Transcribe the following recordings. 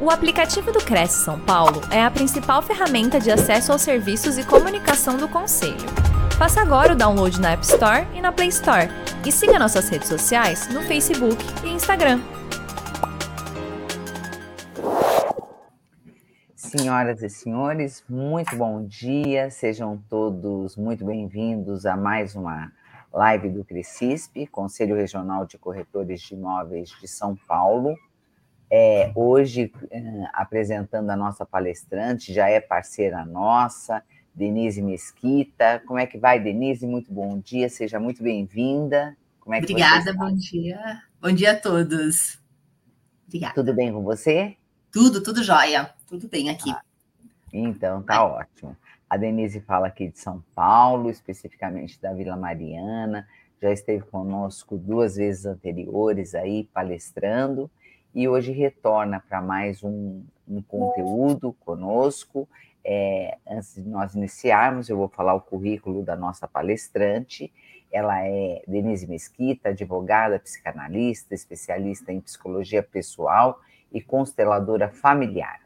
O aplicativo do Cresce São Paulo é a principal ferramenta de acesso aos serviços e comunicação do Conselho. Faça agora o download na App Store e na Play Store. E siga nossas redes sociais no Facebook e Instagram. Senhoras e senhores, muito bom dia, sejam todos muito bem-vindos a mais uma live do CRECISP, Conselho Regional de Corretores de Imóveis de São Paulo. É, hoje, é, apresentando a nossa palestrante, já é parceira nossa, Denise Mesquita. Como é que vai, Denise? Muito bom dia, seja muito bem-vinda. É Obrigada, bom dia. Bom dia a todos. Obrigada. Tudo bem com você? Tudo, tudo jóia. Tudo bem aqui. Ah, então, tá ótimo. A Denise fala aqui de São Paulo, especificamente da Vila Mariana. Já esteve conosco duas vezes anteriores aí, palestrando e hoje retorna para mais um, um, conteúdo conosco. É, antes de nós iniciarmos, eu vou falar o currículo da nossa palestrante. Ela é Denise Mesquita, advogada, psicanalista, especialista em psicologia pessoal e consteladora familiar.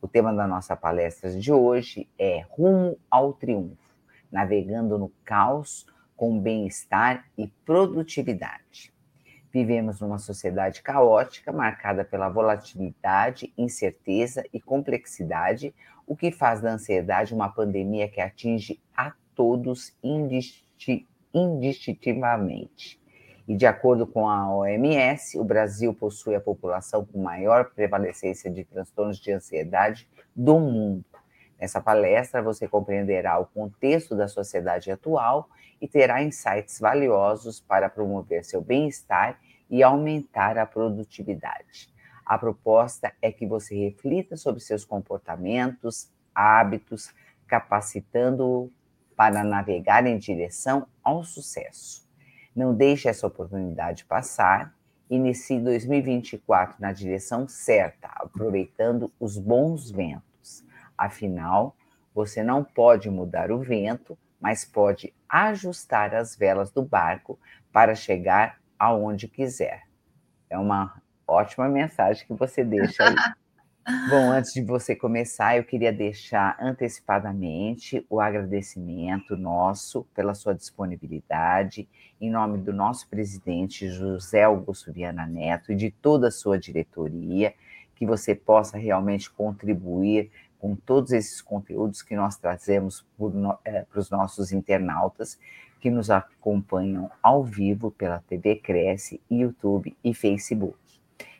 O tema da nossa palestra de hoje é Rumo ao Triunfo, navegando no caos com bem-estar e produtividade. Vivemos numa sociedade caótica, marcada pela volatilidade, incerteza e complexidade, o que faz da ansiedade uma pandemia que atinge a todos indistintivamente. E de acordo com a OMS, o Brasil possui a população com maior prevalecência de transtornos de ansiedade do mundo. Nessa palestra, você compreenderá o contexto da sociedade atual e terá insights valiosos para promover seu bem-estar e aumentar a produtividade. A proposta é que você reflita sobre seus comportamentos, hábitos, capacitando-o para navegar em direção ao sucesso. Não deixe essa oportunidade passar. Inicie 2024 na direção certa, aproveitando os bons ventos. Afinal, você não pode mudar o vento, mas pode ajustar as velas do barco para chegar aonde quiser. É uma ótima mensagem que você deixa aí. Bom, antes de você começar, eu queria deixar antecipadamente o agradecimento nosso pela sua disponibilidade, em nome do nosso presidente José Augusto Viana Neto e de toda a sua diretoria, que você possa realmente contribuir com todos esses conteúdos que nós trazemos para os nossos internautas que nos acompanham ao vivo pela TV Cresce, YouTube e Facebook.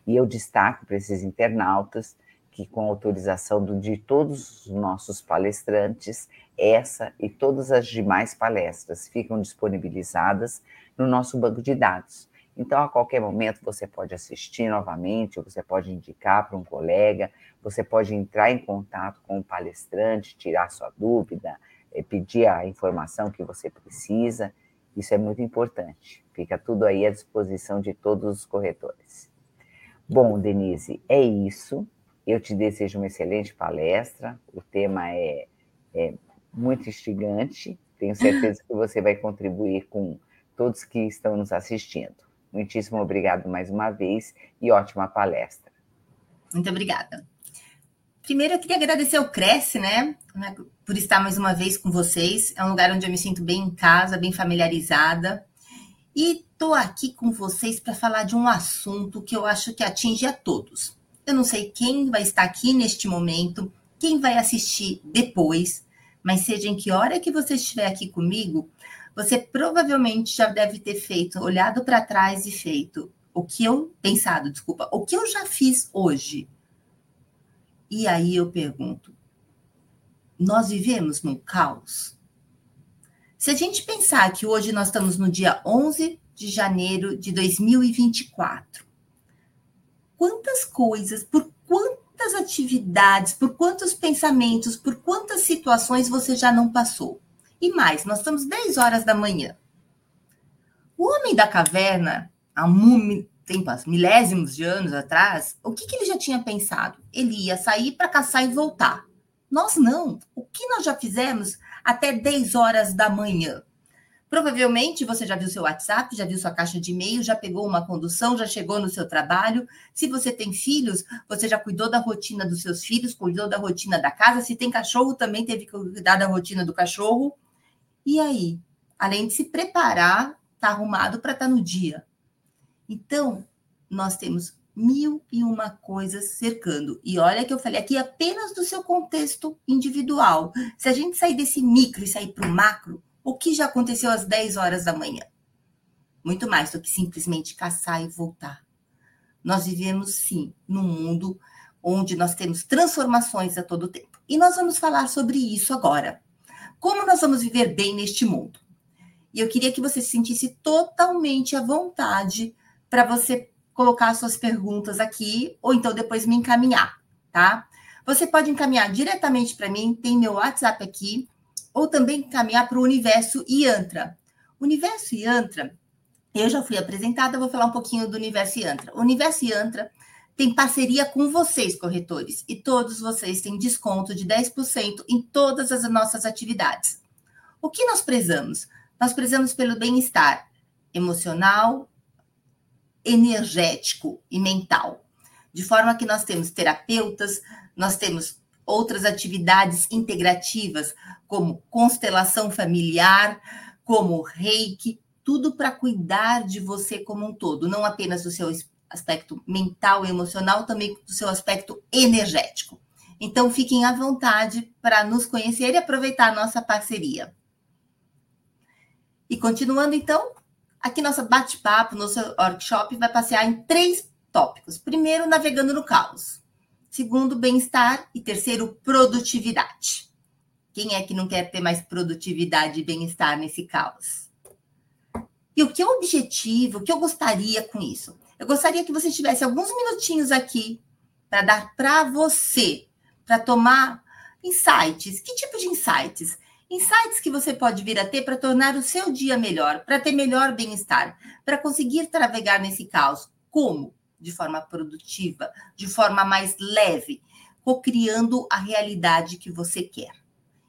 E eu destaco para esses internautas que, com autorização de todos os nossos palestrantes, essa e todas as demais palestras ficam disponibilizadas no nosso banco de dados. Então, a qualquer momento, você pode assistir novamente, você pode indicar para um colega, você pode entrar em contato com o palestrante, tirar sua dúvida, é, pedir a informação que você precisa. Isso é muito importante. Fica tudo aí à disposição de todos os corretores. Bom, Denise, é isso. Eu te desejo uma excelente palestra. O tema é, é muito instigante. Tenho certeza que você vai contribuir com todos que estão nos assistindo. Muitíssimo obrigado mais uma vez e ótima palestra. Muito obrigada. Primeiro, eu queria agradecer ao Cresce, né, né, por estar mais uma vez com vocês. É um lugar onde eu me sinto bem em casa, bem familiarizada. E estou aqui com vocês para falar de um assunto que eu acho que atinge a todos. Eu não sei quem vai estar aqui neste momento, quem vai assistir depois, mas seja em que hora que você estiver aqui comigo, você provavelmente já deve ter feito, olhado para trás e feito o que eu pensado, desculpa, o que eu já fiz hoje e aí eu pergunto: nós vivemos num caos? Se a gente pensar que hoje nós estamos no dia 11 de janeiro de 2024, quantas coisas, por quantas atividades, por quantos pensamentos, por quantas situações você já não passou? E mais, nós estamos 10 horas da manhã. O homem da caverna, a múmia, tempo, milésimos de anos atrás, o que, que ele já tinha pensado? Ele ia sair para caçar e voltar. Nós não. O que nós já fizemos até 10 horas da manhã? Provavelmente você já viu seu WhatsApp, já viu sua caixa de e-mail, já pegou uma condução, já chegou no seu trabalho. Se você tem filhos, você já cuidou da rotina dos seus filhos, cuidou da rotina da casa. Se tem cachorro, também teve que cuidar da rotina do cachorro. E aí, além de se preparar, tá arrumado para estar tá no dia. Então, nós temos mil e uma coisas cercando. E olha que eu falei aqui apenas do seu contexto individual. Se a gente sair desse micro e sair para o macro, o que já aconteceu às 10 horas da manhã? Muito mais do que simplesmente caçar e voltar. Nós vivemos, sim, num mundo onde nós temos transformações a todo tempo. E nós vamos falar sobre isso agora. Como nós vamos viver bem neste mundo? E eu queria que você se sentisse totalmente à vontade para você colocar suas perguntas aqui, ou então depois me encaminhar, tá? Você pode encaminhar diretamente para mim, tem meu WhatsApp aqui, ou também encaminhar para o Universo Yantra. Universo Yantra, eu já fui apresentada, vou falar um pouquinho do Universo Yantra. O Universo Yantra tem parceria com vocês, corretores, e todos vocês têm desconto de 10% em todas as nossas atividades. O que nós prezamos? Nós prezamos pelo bem-estar emocional, energético e mental. De forma que nós temos terapeutas, nós temos outras atividades integrativas, como constelação familiar, como reiki, tudo para cuidar de você como um todo, não apenas do seu aspecto mental e emocional, também do seu aspecto energético. Então, fiquem à vontade para nos conhecer e aproveitar a nossa parceria. E continuando, então, Aqui nosso bate-papo, nosso workshop vai passear em três tópicos. Primeiro, navegando no caos. Segundo, bem-estar. E terceiro, produtividade. Quem é que não quer ter mais produtividade e bem-estar nesse caos? E o que é o objetivo? O que eu gostaria com isso? Eu gostaria que você tivesse alguns minutinhos aqui para dar para você, para tomar insights. Que tipo de insights? Insights que você pode vir a ter para tornar o seu dia melhor, para ter melhor bem-estar, para conseguir navegar nesse caos. Como? De forma produtiva, de forma mais leve, co-criando a realidade que você quer.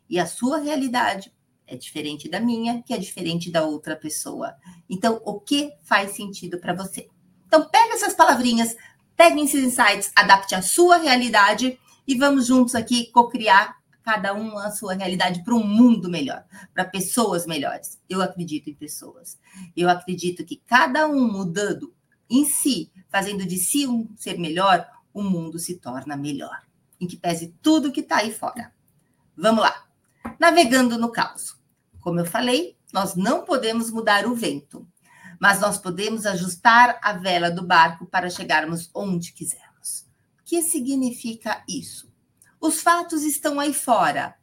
E a sua realidade é diferente da minha, que é diferente da outra pessoa. Então, o que faz sentido para você? Então, pega essas palavrinhas, pegue esses insights, adapte a sua realidade e vamos juntos aqui co-criar cada um a sua realidade para um mundo melhor, para pessoas melhores. Eu acredito em pessoas. Eu acredito que cada um mudando em si, fazendo de si um ser melhor, o mundo se torna melhor. Em que pese tudo que está aí fora. Vamos lá. Navegando no caos. Como eu falei, nós não podemos mudar o vento, mas nós podemos ajustar a vela do barco para chegarmos onde quisermos. O que significa isso? Os fatos estão aí fora.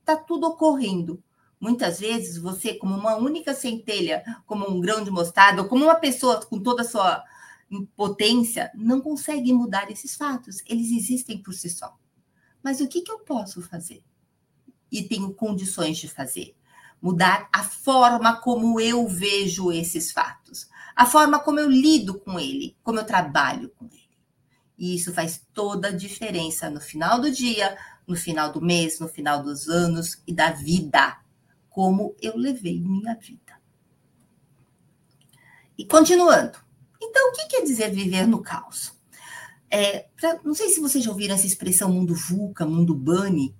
Está tudo ocorrendo. Muitas vezes você, como uma única centelha, como um grão de mostarda, ou como uma pessoa com toda a sua impotência, não consegue mudar esses fatos. Eles existem por si só. Mas o que, que eu posso fazer? E tenho condições de fazer. Mudar a forma como eu vejo esses fatos, a forma como eu lido com ele, como eu trabalho com ele. E isso faz toda a diferença no final do dia, no final do mês, no final dos anos e da vida. Como eu levei minha vida. E continuando. Então, o que quer dizer viver no caos? É, pra, não sei se vocês já ouviram essa expressão mundo VUCA, mundo BANI.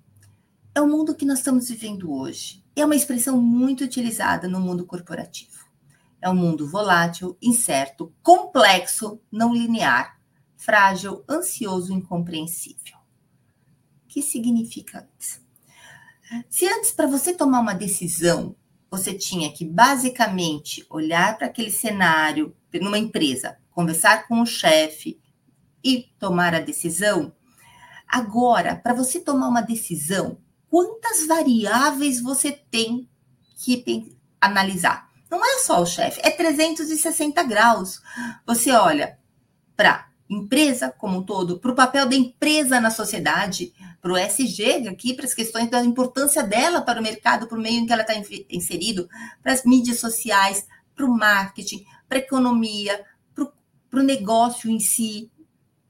É o mundo que nós estamos vivendo hoje. É uma expressão muito utilizada no mundo corporativo. É um mundo volátil, incerto, complexo, não linear, frágil, ansioso, incompreensível. O que significa isso? Se antes, para você tomar uma decisão, você tinha que basicamente olhar para aquele cenário numa empresa, conversar com o chefe e tomar a decisão. Agora, para você tomar uma decisão, quantas variáveis você tem que analisar? Não é só o chefe, é 360 graus. Você olha para empresa como um todo, para o papel da empresa na sociedade, para o SG aqui, para as questões da importância dela para o mercado, para o meio em que ela está inserido, para as mídias sociais, para o marketing, para a economia, para o negócio em si.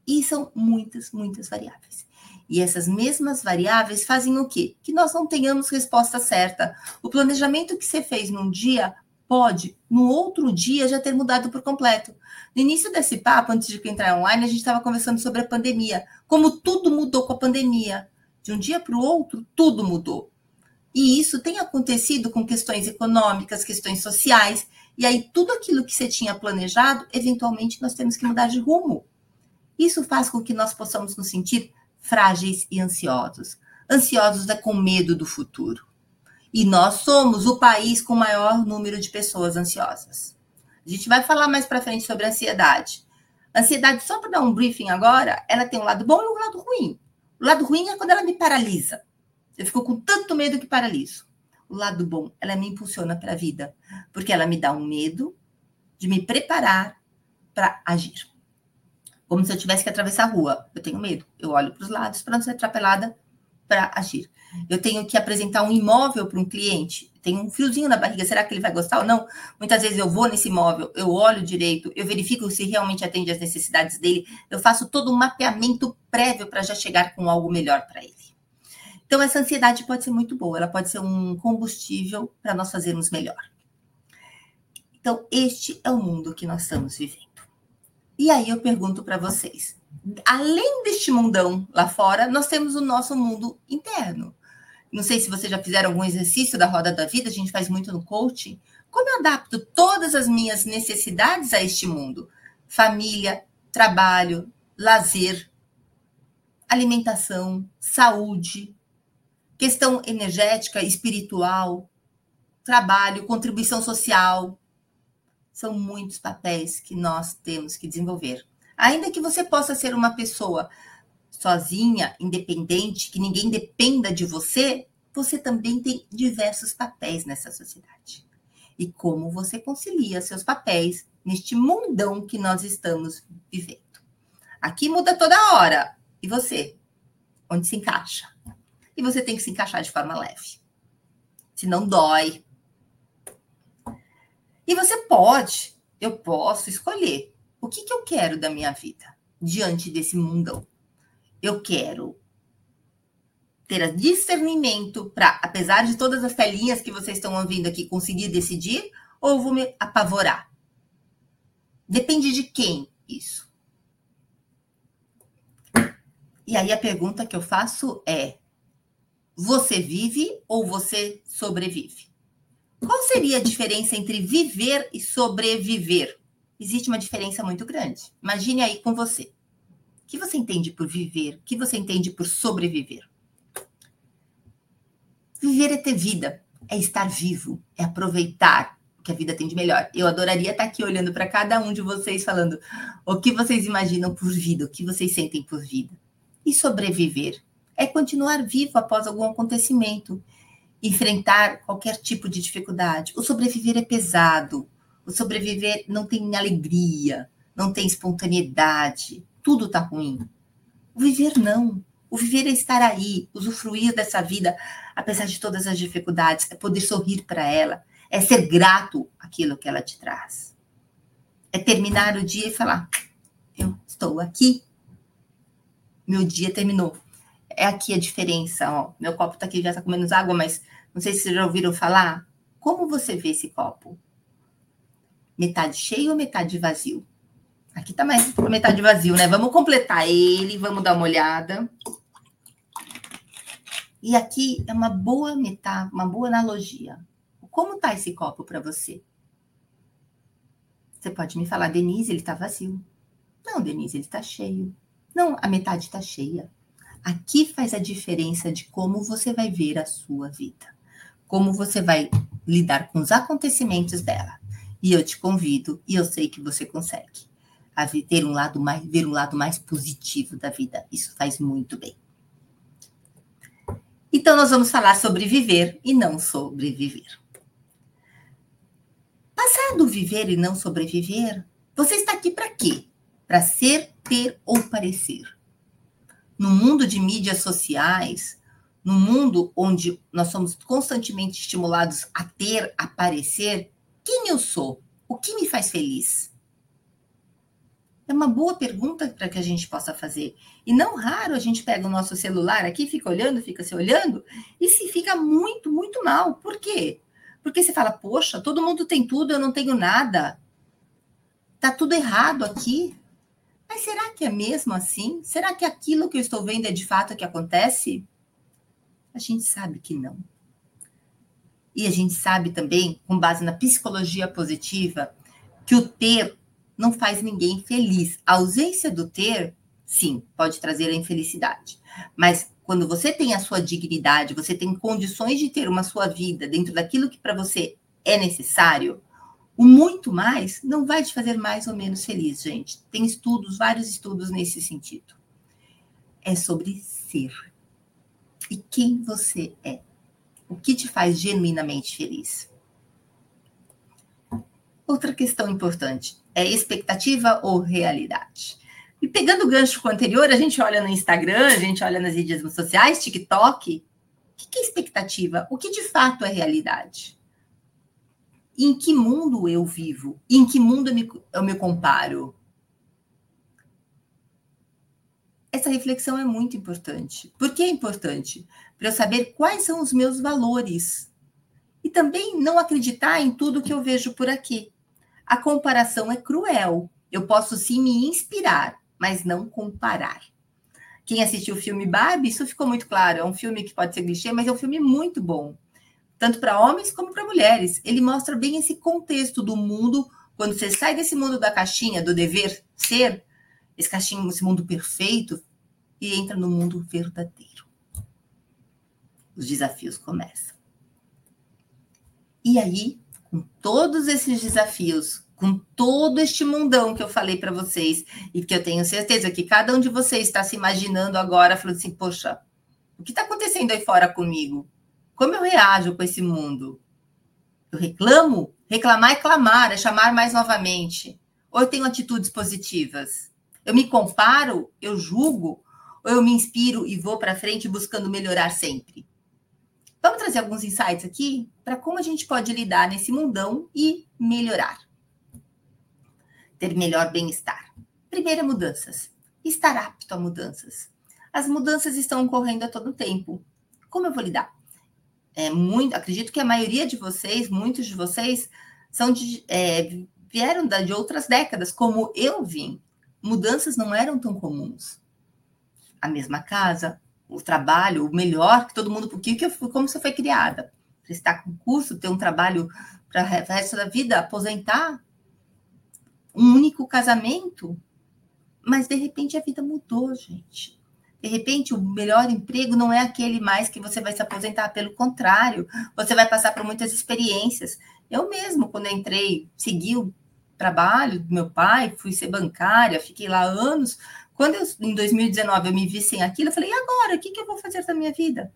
E são muitas, muitas variáveis. E essas mesmas variáveis fazem o quê? Que nós não tenhamos resposta certa. O planejamento que você fez num dia pode, no outro dia, já ter mudado por completo. No início desse papo, antes de entrar online, a gente estava conversando sobre a pandemia. Como tudo mudou com a pandemia. De um dia para o outro, tudo mudou. E isso tem acontecido com questões econômicas, questões sociais. E aí, tudo aquilo que você tinha planejado, eventualmente nós temos que mudar de rumo. Isso faz com que nós possamos nos sentir frágeis e ansiosos. Ansiosos é com medo do futuro. E nós somos o país com maior número de pessoas ansiosas. A gente vai falar mais para frente sobre ansiedade. Ansiedade, só para dar um briefing agora, ela tem um lado bom e um lado ruim. O lado ruim é quando ela me paralisa. Eu fico com tanto medo que paraliso. O lado bom, ela me impulsiona para a vida, porque ela me dá um medo de me preparar para agir. Como se eu tivesse que atravessar a rua. Eu tenho medo. Eu olho para os lados para não ser atrapalhada para agir. Eu tenho que apresentar um imóvel para um cliente, tem um friozinho na barriga, será que ele vai gostar ou não? Muitas vezes eu vou nesse imóvel, eu olho direito, eu verifico se realmente atende às necessidades dele, eu faço todo um mapeamento prévio para já chegar com algo melhor para ele. Então, essa ansiedade pode ser muito boa, ela pode ser um combustível para nós fazermos melhor. Então, este é o mundo que nós estamos vivendo. E aí eu pergunto para vocês: além deste mundão lá fora, nós temos o nosso mundo interno. Não sei se vocês já fizeram algum exercício da roda da vida, a gente faz muito no coaching. Como eu adapto todas as minhas necessidades a este mundo? Família, trabalho, lazer, alimentação, saúde, questão energética, espiritual, trabalho, contribuição social. São muitos papéis que nós temos que desenvolver. Ainda que você possa ser uma pessoa sozinha, independente, que ninguém dependa de você, você também tem diversos papéis nessa sociedade. E como você concilia seus papéis neste mundão que nós estamos vivendo. Aqui muda toda hora. E você? Onde se encaixa? E você tem que se encaixar de forma leve. Se não dói. E você pode, eu posso escolher o que, que eu quero da minha vida diante desse mundão eu quero ter discernimento para, apesar de todas as telinhas que vocês estão ouvindo aqui, conseguir decidir, ou vou me apavorar? Depende de quem isso. E aí a pergunta que eu faço é: você vive ou você sobrevive? Qual seria a diferença entre viver e sobreviver? Existe uma diferença muito grande. Imagine aí com você que você entende por viver? O que você entende por sobreviver? Viver é ter vida, é estar vivo, é aproveitar o que a vida tem de melhor. Eu adoraria estar aqui olhando para cada um de vocês falando o que vocês imaginam por vida, o que vocês sentem por vida. E sobreviver é continuar vivo após algum acontecimento, enfrentar qualquer tipo de dificuldade. O sobreviver é pesado. O sobreviver não tem alegria, não tem espontaneidade, tudo está ruim. O viver não. O viver é estar aí, usufruir dessa vida, apesar de todas as dificuldades, é poder sorrir para ela, é ser grato àquilo que ela te traz. É terminar o dia e falar: eu estou aqui, meu dia terminou. É aqui a diferença, ó. Meu copo está aqui, já está com menos água, mas não sei se vocês já ouviram falar. Como você vê esse copo? Metade cheio ou metade vazio? Aqui tá mais metade vazio, né? Vamos completar ele, vamos dar uma olhada. E aqui é uma boa metáfora, uma boa analogia. Como tá esse copo para você? Você pode me falar, Denise, ele tá vazio. Não, Denise, ele tá cheio. Não, a metade tá cheia. Aqui faz a diferença de como você vai ver a sua vida. Como você vai lidar com os acontecimentos dela. E eu te convido, e eu sei que você consegue a ter um lado mais, ver um lado mais positivo da vida. Isso faz muito bem. Então, nós vamos falar sobre viver e não sobreviver. Passado viver e não sobreviver, você está aqui para quê? Para ser, ter ou parecer. No mundo de mídias sociais, no mundo onde nós somos constantemente estimulados a ter, a parecer, quem eu sou? O que me faz feliz? É uma boa pergunta para que a gente possa fazer. E não raro a gente pega o nosso celular aqui, fica olhando, fica se olhando, e se fica muito, muito mal. Por quê? Porque você fala, poxa, todo mundo tem tudo, eu não tenho nada. Tá tudo errado aqui. Mas será que é mesmo assim? Será que aquilo que eu estou vendo é de fato o que acontece? A gente sabe que não. E a gente sabe também, com base na psicologia positiva, que o ter não faz ninguém feliz. A ausência do ter, sim, pode trazer a infelicidade. Mas quando você tem a sua dignidade, você tem condições de ter uma sua vida dentro daquilo que para você é necessário, o muito mais não vai te fazer mais ou menos feliz, gente. Tem estudos, vários estudos nesse sentido. É sobre ser. E quem você é. O que te faz genuinamente feliz? Outra questão importante é expectativa ou realidade? E pegando o gancho com o anterior, a gente olha no Instagram, a gente olha nas redes sociais, TikTok. O que é expectativa? O que de fato é realidade? Em que mundo eu vivo? Em que mundo eu me, eu me comparo? Essa reflexão é muito importante. Por que é importante? Para eu saber quais são os meus valores. E também não acreditar em tudo que eu vejo por aqui. A comparação é cruel. Eu posso sim me inspirar, mas não comparar. Quem assistiu o filme Barbie, isso ficou muito claro. É um filme que pode ser clichê, mas é um filme muito bom tanto para homens como para mulheres. Ele mostra bem esse contexto do mundo, quando você sai desse mundo da caixinha, do dever ser, esse caixinho, esse mundo perfeito, e entra no mundo verdadeiro. Os desafios começam. E aí, com todos esses desafios, com todo este mundão que eu falei para vocês, e que eu tenho certeza que cada um de vocês está se imaginando agora, falando assim: poxa, o que está acontecendo aí fora comigo? Como eu reajo com esse mundo? Eu reclamo? Reclamar é clamar, é chamar mais novamente. Ou eu tenho atitudes positivas? Eu me comparo, eu julgo, ou eu me inspiro e vou para frente buscando melhorar sempre? Vamos trazer alguns insights aqui para como a gente pode lidar nesse mundão e melhorar. Ter melhor bem-estar. Primeira, mudanças. Estar apto a mudanças. As mudanças estão ocorrendo a todo tempo. Como eu vou lidar? É, muito, acredito que a maioria de vocês, muitos de vocês, são de, é, vieram de outras décadas, como eu vim. Mudanças não eram tão comuns. A mesma casa, o trabalho, o melhor que todo mundo, porque que como você foi criada. Prestar concurso, ter um trabalho para o resto da vida, aposentar, um único casamento. Mas de repente a vida mudou, gente. De repente, o melhor emprego não é aquele mais que você vai se aposentar, pelo contrário, você vai passar por muitas experiências. Eu mesmo, quando entrei, segui o trabalho do meu pai, fui ser bancária, fiquei lá anos. Quando eu, em 2019 eu me vi sem aquilo, eu falei, e agora? O que, que eu vou fazer da minha vida?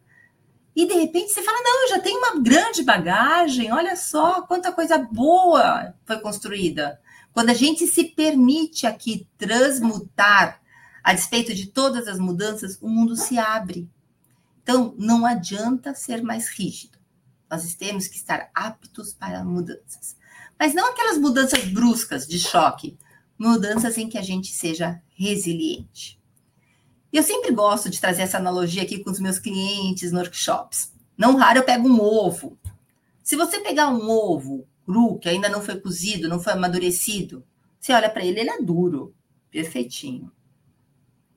E de repente você fala, não, eu já tenho uma grande bagagem, olha só quanta coisa boa foi construída. Quando a gente se permite aqui transmutar a despeito de todas as mudanças, o mundo se abre. Então, não adianta ser mais rígido. Nós temos que estar aptos para mudanças. Mas não aquelas mudanças bruscas, de choque. Mudanças em que a gente seja resiliente. Eu sempre gosto de trazer essa analogia aqui com os meus clientes no workshops. Não raro eu pego um ovo. Se você pegar um ovo cru, que ainda não foi cozido, não foi amadurecido, você olha para ele, ele é duro, perfeitinho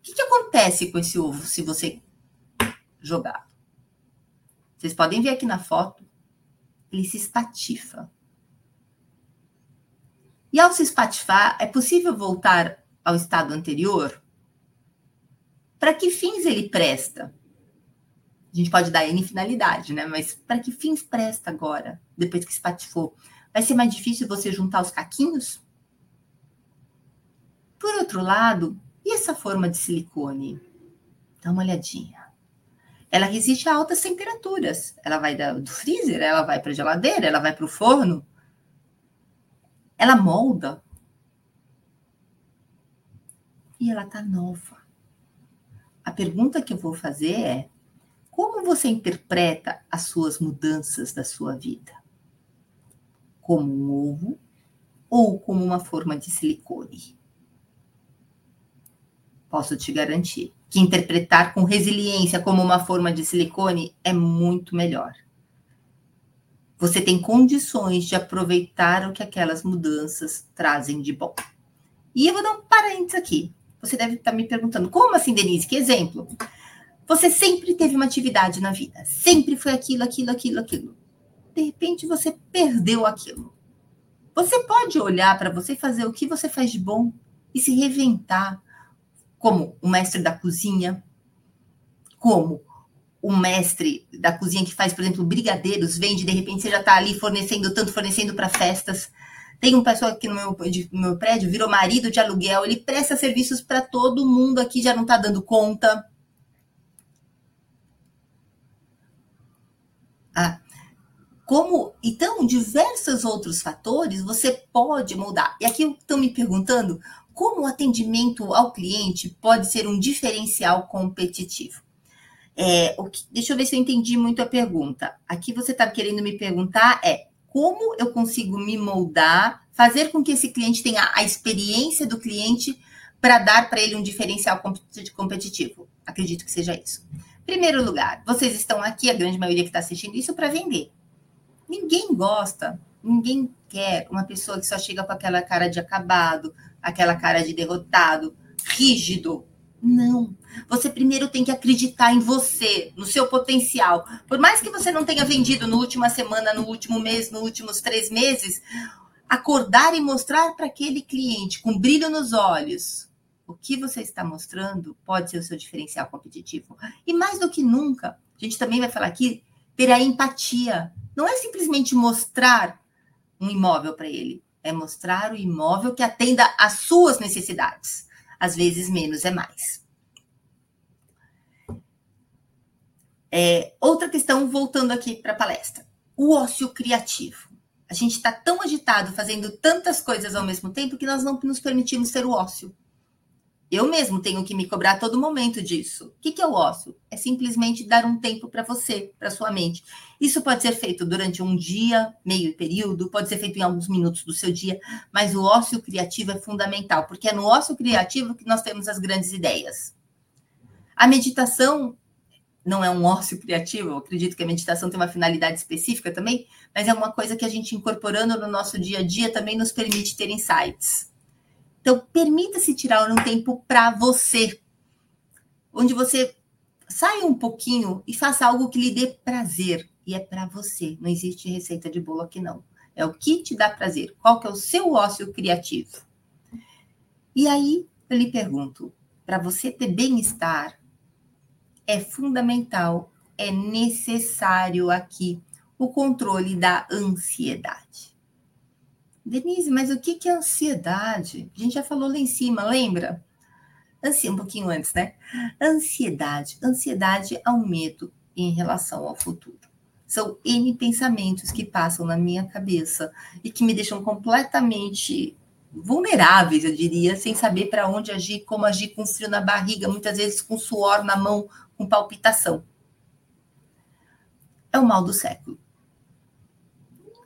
que, que acontece com esse ovo se você jogar? Vocês podem ver aqui na foto, ele se espatifa. E ao se espatifar, é possível voltar ao estado anterior? Para que fins ele presta? A gente pode dar N finalidade, né? Mas para que fins presta agora, depois que espatifou? Vai ser mais difícil você juntar os caquinhos? Por outro lado, e essa forma de silicone? Dá uma olhadinha. Ela resiste a altas temperaturas. Ela vai do freezer, ela vai para a geladeira, ela vai para o forno. Ela molda. E ela tá nova. A pergunta que eu vou fazer é: como você interpreta as suas mudanças da sua vida? Como um ovo ou como uma forma de silicone? Posso te garantir que interpretar com resiliência como uma forma de silicone é muito melhor. você tem condições de aproveitar o que aquelas mudanças trazem de bom. E eu vou dar um parênteses aqui. Você deve estar me perguntando, como assim, Denise? Que exemplo? Você sempre teve uma atividade na vida, sempre foi aquilo, aquilo, aquilo, aquilo. De repente você perdeu aquilo. Você pode olhar para você e fazer o que você faz de bom e se reventar como o mestre da cozinha, como o mestre da cozinha que faz, por exemplo, brigadeiros, vende, de repente você já está ali fornecendo tanto, fornecendo para festas. Tem uma pessoa aqui no meu, no meu prédio, virou marido de aluguel, ele presta serviços para todo mundo aqui, já não está dando conta. Ah, como então diversos outros fatores você pode mudar. E aqui estão me perguntando como o atendimento ao cliente pode ser um diferencial competitivo. É, que, deixa eu ver se eu entendi muito a pergunta. Aqui você está querendo me perguntar é como eu consigo me moldar, fazer com que esse cliente tenha a experiência do cliente para dar para ele um diferencial competitivo. Acredito que seja isso. Primeiro lugar, vocês estão aqui, a grande maioria que está assistindo isso, para vender. Ninguém gosta, ninguém quer uma pessoa que só chega com aquela cara de acabado, aquela cara de derrotado, rígido. Não. Você primeiro tem que acreditar em você, no seu potencial. Por mais que você não tenha vendido no última semana, no último mês, nos últimos três meses, acordar e mostrar para aquele cliente com brilho nos olhos o que você está mostrando pode ser o seu diferencial competitivo. E mais do que nunca, a gente também vai falar aqui, ter a empatia. Não é simplesmente mostrar um imóvel para ele, é mostrar o imóvel que atenda às suas necessidades. Às vezes, menos é mais. É, outra questão, voltando aqui para a palestra: o ócio criativo. A gente está tão agitado, fazendo tantas coisas ao mesmo tempo, que nós não nos permitimos ter o ócio. Eu mesmo tenho que me cobrar a todo momento disso. O que, que o ócio? É simplesmente dar um tempo para você, para sua mente. Isso pode ser feito durante um dia, meio período, pode ser feito em alguns minutos do seu dia, mas o ócio criativo é fundamental, porque é no ócio criativo que nós temos as grandes ideias. A meditação não é um ócio criativo, eu acredito que a meditação tem uma finalidade específica também, mas é uma coisa que a gente incorporando no nosso dia a dia também nos permite ter insights. Então, permita-se tirar um tempo para você, onde você saia um pouquinho e faça algo que lhe dê prazer. E é para você. Não existe receita de bolo aqui, não. É o que te dá prazer. Qual que é o seu ócio criativo? E aí, eu lhe pergunto, para você ter bem-estar, é fundamental, é necessário aqui o controle da ansiedade. Denise, mas o que é ansiedade? A gente já falou lá em cima, lembra? Ansia, um pouquinho antes, né? Ansiedade. Ansiedade é um medo em relação ao futuro. São N pensamentos que passam na minha cabeça e que me deixam completamente vulneráveis, eu diria, sem saber para onde agir, como agir, com frio na barriga, muitas vezes com suor na mão, com palpitação. É o mal do século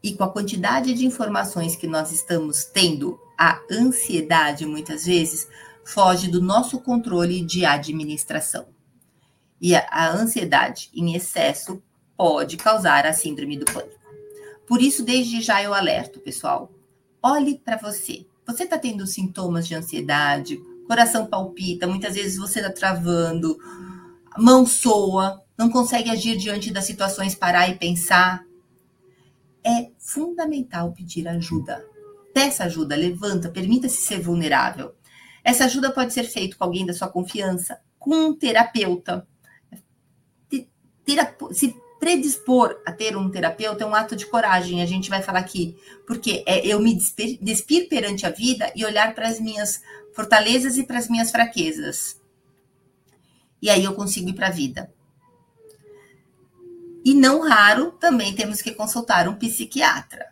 e com a quantidade de informações que nós estamos tendo, a ansiedade muitas vezes foge do nosso controle de administração. E a, a ansiedade em excesso pode causar a síndrome do pânico. Por isso, desde já eu alerto, pessoal. Olhe para você. Você está tendo sintomas de ansiedade, coração palpita, muitas vezes você está travando, mão soa, não consegue agir diante das situações, parar e pensar é fundamental pedir ajuda. Peça ajuda, levanta, permita-se ser vulnerável. Essa ajuda pode ser feita com alguém da sua confiança, com um terapeuta. se predispor a ter um terapeuta é um ato de coragem, a gente vai falar aqui, porque é eu me despir, despir perante a vida e olhar para as minhas fortalezas e para as minhas fraquezas. E aí eu consigo ir para a vida. E não raro, também temos que consultar um psiquiatra.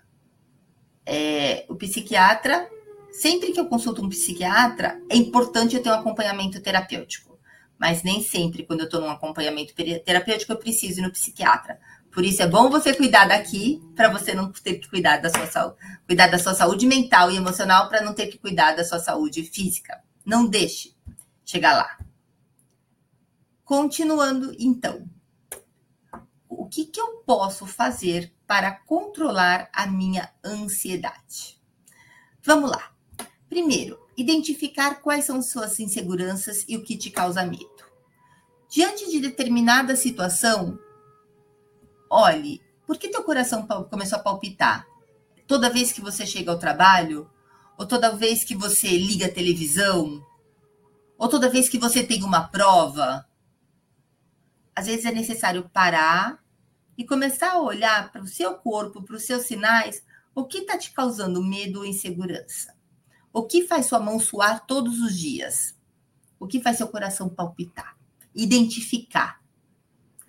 É, o psiquiatra, sempre que eu consulto um psiquiatra, é importante eu ter um acompanhamento terapêutico. Mas nem sempre, quando eu estou num acompanhamento terapêutico, eu preciso ir no psiquiatra. Por isso é bom você cuidar daqui, para você não ter que cuidar da sua saúde, cuidar da sua saúde mental e emocional, para não ter que cuidar da sua saúde física. Não deixe chegar lá. Continuando, então, o que, que eu posso fazer para controlar a minha ansiedade? Vamos lá. Primeiro, identificar quais são suas inseguranças e o que te causa medo. Diante de determinada situação, olhe, por que teu coração começou a palpitar? Toda vez que você chega ao trabalho, ou toda vez que você liga a televisão, ou toda vez que você tem uma prova, às vezes é necessário parar e começar a olhar para o seu corpo, para os seus sinais, o que está te causando medo ou insegurança? O que faz sua mão suar todos os dias? O que faz seu coração palpitar? Identificar.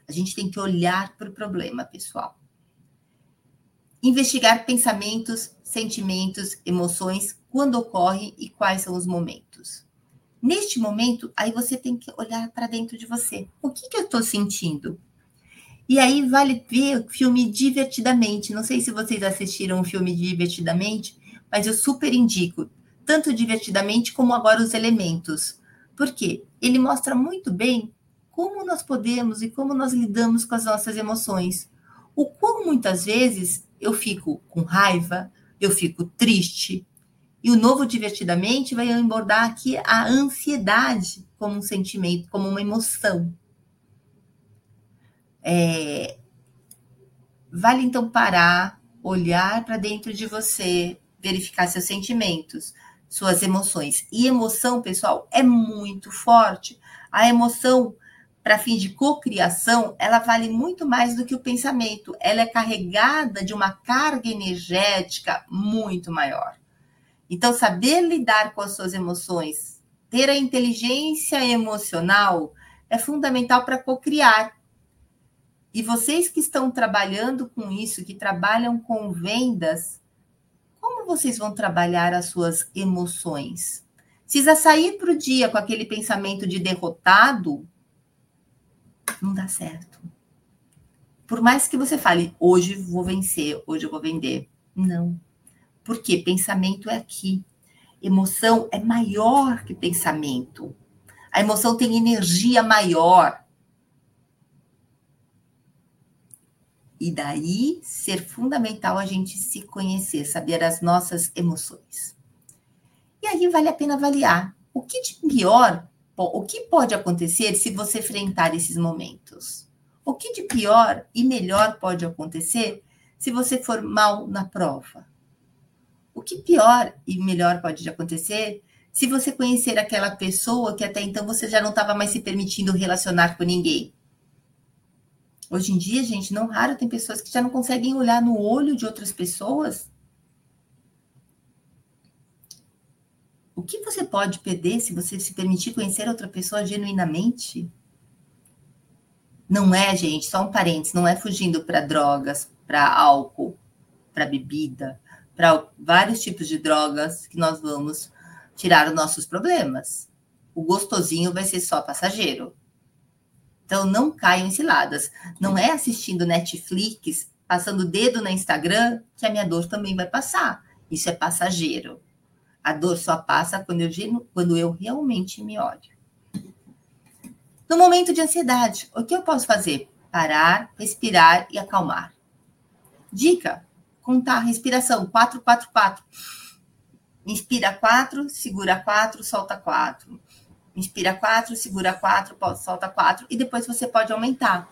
A gente tem que olhar para o problema, pessoal. Investigar pensamentos, sentimentos, emoções, quando ocorre e quais são os momentos. Neste momento, aí você tem que olhar para dentro de você. O que, que eu estou sentindo? E aí vale ver o filme divertidamente. Não sei se vocês assistiram o filme divertidamente, mas eu super indico, tanto divertidamente como agora os elementos. Por quê? Ele mostra muito bem como nós podemos e como nós lidamos com as nossas emoções. O quão muitas vezes eu fico com raiva, eu fico triste, e o novo divertidamente vai abordar aqui a ansiedade como um sentimento, como uma emoção. É, vale então parar, olhar para dentro de você, verificar seus sentimentos, suas emoções. E emoção, pessoal, é muito forte. A emoção, para fim de cocriação, ela vale muito mais do que o pensamento. Ela é carregada de uma carga energética muito maior. Então, saber lidar com as suas emoções, ter a inteligência emocional é fundamental para cocriar. E vocês que estão trabalhando com isso, que trabalham com vendas, como vocês vão trabalhar as suas emoções? Precisa sair para o dia com aquele pensamento de derrotado, não dá certo. Por mais que você fale, hoje vou vencer, hoje eu vou vender. Não. Porque pensamento é aqui. Emoção é maior que pensamento. A emoção tem energia maior. E daí ser fundamental a gente se conhecer, saber as nossas emoções. E aí vale a pena avaliar o que de pior, o que pode acontecer se você enfrentar esses momentos. O que de pior e melhor pode acontecer se você for mal na prova. O que pior e melhor pode acontecer se você conhecer aquela pessoa que até então você já não estava mais se permitindo relacionar com ninguém? Hoje em dia, gente, não raro tem pessoas que já não conseguem olhar no olho de outras pessoas. O que você pode perder se você se permitir conhecer outra pessoa genuinamente? Não é, gente, só um parênteses, não é fugindo para drogas, para álcool, para bebida, para vários tipos de drogas que nós vamos tirar os nossos problemas. O gostosinho vai ser só passageiro. Então não caiam em ciladas. Não é assistindo Netflix, passando o dedo no Instagram, que a minha dor também vai passar. Isso é passageiro. A dor só passa quando eu, quando eu realmente me olho. No momento de ansiedade, o que eu posso fazer? Parar, respirar e acalmar. Dica: contar respiração. 4, 4, 4. Inspira 4, segura 4, solta 4. Inspira 4, segura 4, solta 4. E depois você pode aumentar.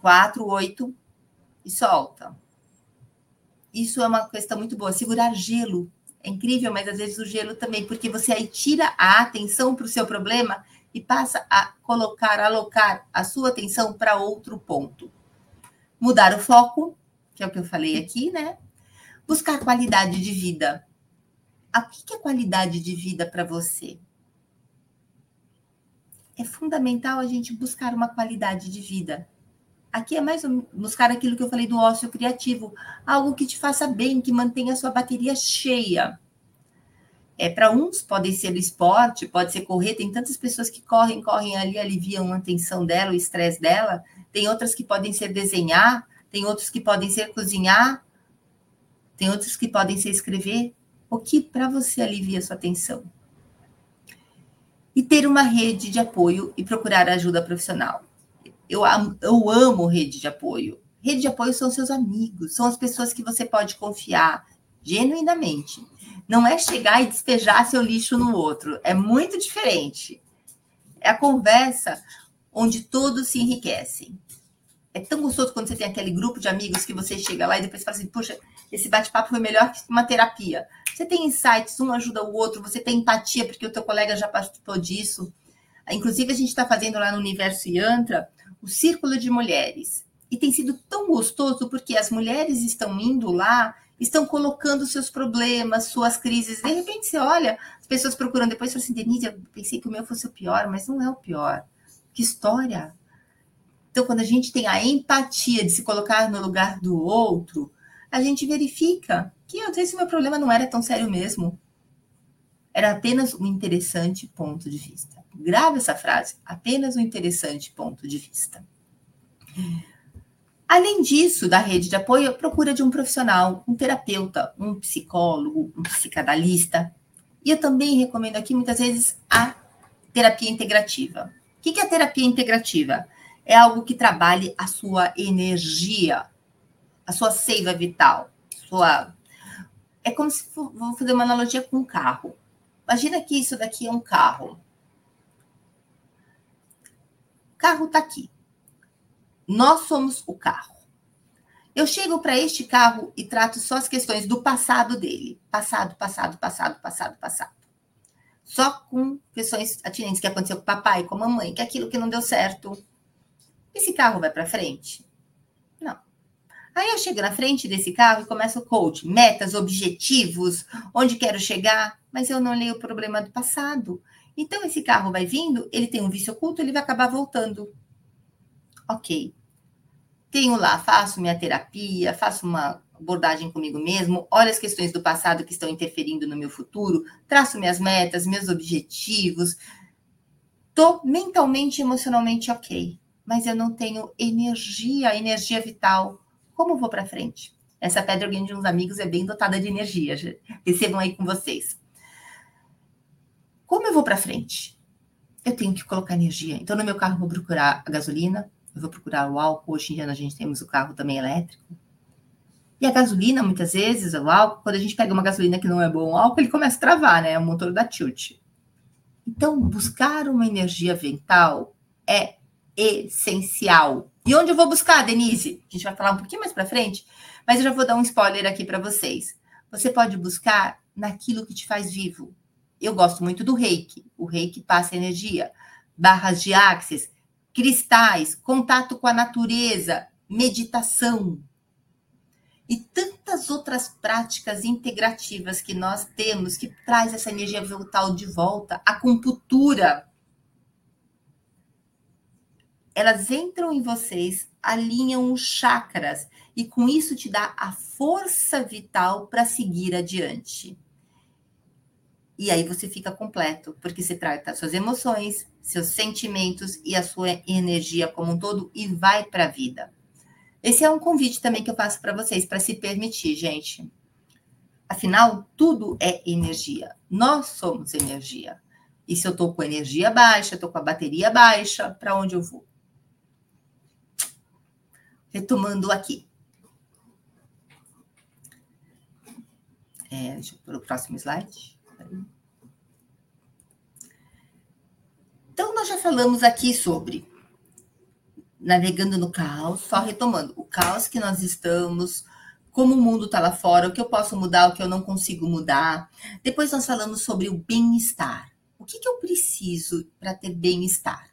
4, 8 e solta. Isso é uma questão muito boa. Segurar gelo. É incrível, mas às vezes o gelo também, porque você aí tira a atenção para o seu problema e passa a colocar, alocar a sua atenção para outro ponto. Mudar o foco, que é o que eu falei aqui, né? Buscar qualidade de vida. O que é qualidade de vida para você? É fundamental a gente buscar uma qualidade de vida. Aqui é mais um, buscar aquilo que eu falei do ócio criativo, algo que te faça bem, que mantenha a sua bateria cheia. É, para uns pode ser o esporte, pode ser correr, tem tantas pessoas que correm, correm ali, aliviam a tensão dela, o estresse dela. Tem outras que podem ser desenhar, tem outros que podem ser cozinhar, tem outros que podem ser escrever. O que para você alivia a sua atenção? E ter uma rede de apoio e procurar ajuda profissional. Eu, eu amo rede de apoio. Rede de apoio são seus amigos, são as pessoas que você pode confiar genuinamente. Não é chegar e despejar seu lixo no outro, é muito diferente. É a conversa onde todos se enriquecem. É tão gostoso quando você tem aquele grupo de amigos que você chega lá e depois fala assim: Poxa, esse bate-papo foi melhor que uma terapia. Você tem insights, um ajuda o outro, você tem empatia porque o teu colega já participou disso. Inclusive, a gente está fazendo lá no Universo Yantra o Círculo de Mulheres. E tem sido tão gostoso porque as mulheres estão indo lá, estão colocando seus problemas, suas crises. De repente você olha, as pessoas procurando depois e falam assim, Denise, eu pensei que o meu fosse o pior, mas não é o pior. Que história! Então, quando a gente tem a empatia de se colocar no lugar do outro, a gente verifica que às vezes o meu problema não era tão sério mesmo. Era apenas um interessante ponto de vista. Grave essa frase, apenas um interessante ponto de vista. Além disso, da rede de apoio, procura de um profissional, um terapeuta, um psicólogo, um psicanalista. E eu também recomendo aqui, muitas vezes, a terapia integrativa. O que é a terapia integrativa? É algo que trabalhe a sua energia, a sua seiva vital, sua. É como se for, vou fazer uma analogia com um carro. Imagina que isso daqui é um carro. O carro está aqui. Nós somos o carro. Eu chego para este carro e trato só as questões do passado dele. Passado, passado, passado, passado, passado. Só com questões atinentes que aconteceu com o papai, com a mamãe, que é aquilo que não deu certo. Esse carro vai para frente? Não. Aí eu chego na frente desse carro e começo o coach, metas, objetivos, onde quero chegar, mas eu não leio o problema do passado. Então esse carro vai vindo, ele tem um vício oculto, ele vai acabar voltando. Ok tenho lá, faço minha terapia, faço uma abordagem comigo mesmo, olho as questões do passado que estão interferindo no meu futuro, traço minhas metas, meus objetivos. Tô mentalmente e emocionalmente ok, mas eu não tenho energia, energia vital. Como vou para frente? Essa pedra de uns amigos é bem dotada de energia. Recebam aí com vocês. Como eu vou para frente? Eu tenho que colocar energia. Então, no meu carro, vou procurar a gasolina, eu vou procurar o álcool. Hoje em dia a gente temos o carro também elétrico. E a gasolina, muitas vezes, o álcool, quando a gente pega uma gasolina que não é bom, o álcool ele começa a travar, né? É o motor da tilt. Então, buscar uma energia vital é essencial. E onde eu vou buscar, Denise? A gente vai falar um pouquinho mais para frente, mas eu já vou dar um spoiler aqui para vocês. Você pode buscar naquilo que te faz vivo. Eu gosto muito do reiki. O reiki passa energia. Barras de axis cristais, contato com a natureza, meditação e tantas outras práticas integrativas que nós temos que traz essa energia vital de volta, a acupuntura. Elas entram em vocês, alinham os chakras e com isso te dá a força vital para seguir adiante. E aí você fica completo, porque você trata suas emoções, seus sentimentos e a sua energia como um todo e vai para a vida. Esse é um convite também que eu faço para vocês, para se permitir, gente. Afinal, tudo é energia. Nós somos energia. E se eu estou com energia baixa, estou com a bateria baixa, para onde eu vou? Retomando aqui. É, deixa eu pôr o próximo slide. Então, nós já falamos aqui sobre navegando no caos, só retomando, o caos que nós estamos, como o mundo está lá fora, o que eu posso mudar, o que eu não consigo mudar. Depois nós falamos sobre o bem-estar. O que, que eu preciso para ter bem-estar?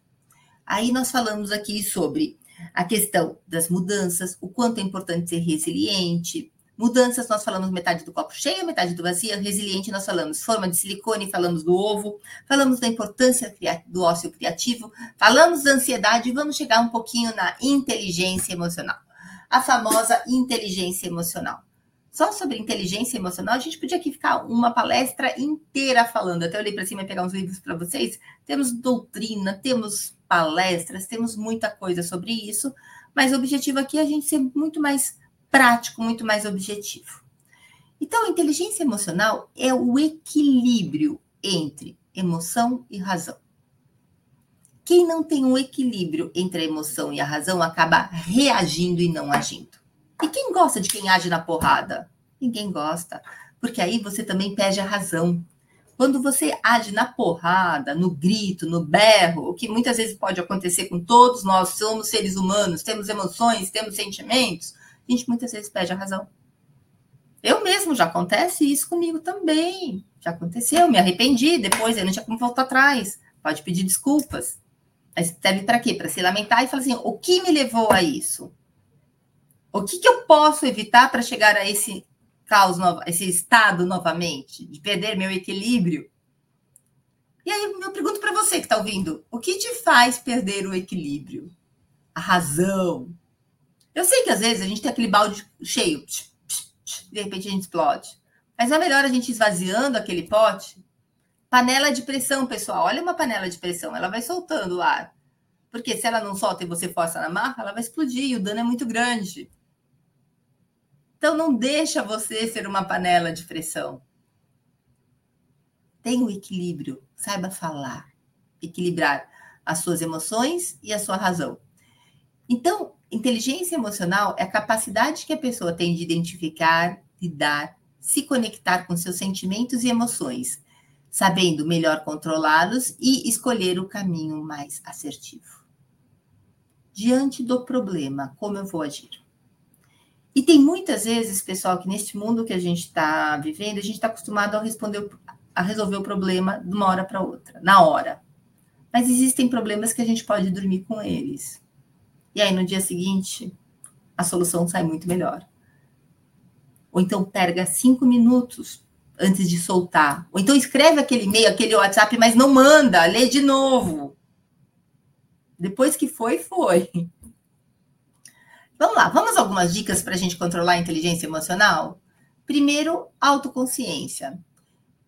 Aí nós falamos aqui sobre a questão das mudanças, o quanto é importante ser resiliente, Mudanças, nós falamos metade do copo cheio, metade do vazio. Resiliente, nós falamos forma de silicone, falamos do ovo, falamos da importância do ócio criativo, falamos da ansiedade e vamos chegar um pouquinho na inteligência emocional. A famosa inteligência emocional. Só sobre inteligência emocional, a gente podia aqui ficar uma palestra inteira falando. Até olhei para cima e pegar uns livros para vocês. Temos doutrina, temos palestras, temos muita coisa sobre isso, mas o objetivo aqui é a gente ser muito mais prático, muito mais objetivo. Então, inteligência emocional é o equilíbrio entre emoção e razão. Quem não tem um equilíbrio entre a emoção e a razão acaba reagindo e não agindo. E quem gosta de quem age na porrada? Ninguém gosta, porque aí você também perde a razão. Quando você age na porrada, no grito, no berro, o que muitas vezes pode acontecer com todos nós, somos seres humanos, temos emoções, temos sentimentos, a gente muitas vezes perde a razão. Eu mesmo já acontece isso comigo também. Já aconteceu, me arrependi, depois eu não tinha como voltar atrás. Pode pedir desculpas. Mas serve para quê? Para se lamentar e falar assim: o que me levou a isso? O que, que eu posso evitar para chegar a esse caos, esse estado novamente, de perder meu equilíbrio? E aí eu pergunto para você que está ouvindo: o que te faz perder o equilíbrio? A razão. Eu sei que às vezes a gente tem aquele balde cheio, de repente a gente explode. Mas é melhor a gente esvaziando aquele pote Panela de pressão, pessoal. Olha uma panela de pressão, ela vai soltando o ar. Porque se ela não solta e você força na marra, ela vai explodir e o dano é muito grande. Então não deixa você ser uma panela de pressão. Tenha o um equilíbrio, saiba falar, equilibrar as suas emoções e a sua razão. Então, inteligência emocional é a capacidade que a pessoa tem de identificar, lidar, se conectar com seus sentimentos e emoções, sabendo melhor controlá-los e escolher o caminho mais assertivo. Diante do problema, como eu vou agir? E tem muitas vezes, pessoal, que neste mundo que a gente está vivendo, a gente está acostumado a responder, a resolver o problema de uma hora para outra, na hora. Mas existem problemas que a gente pode dormir com eles. E aí, no dia seguinte, a solução sai muito melhor. Ou então, pega cinco minutos antes de soltar. Ou então escreve aquele e-mail, aquele WhatsApp, mas não manda, lê de novo. Depois que foi, foi. Vamos lá, vamos algumas dicas para a gente controlar a inteligência emocional? Primeiro, autoconsciência.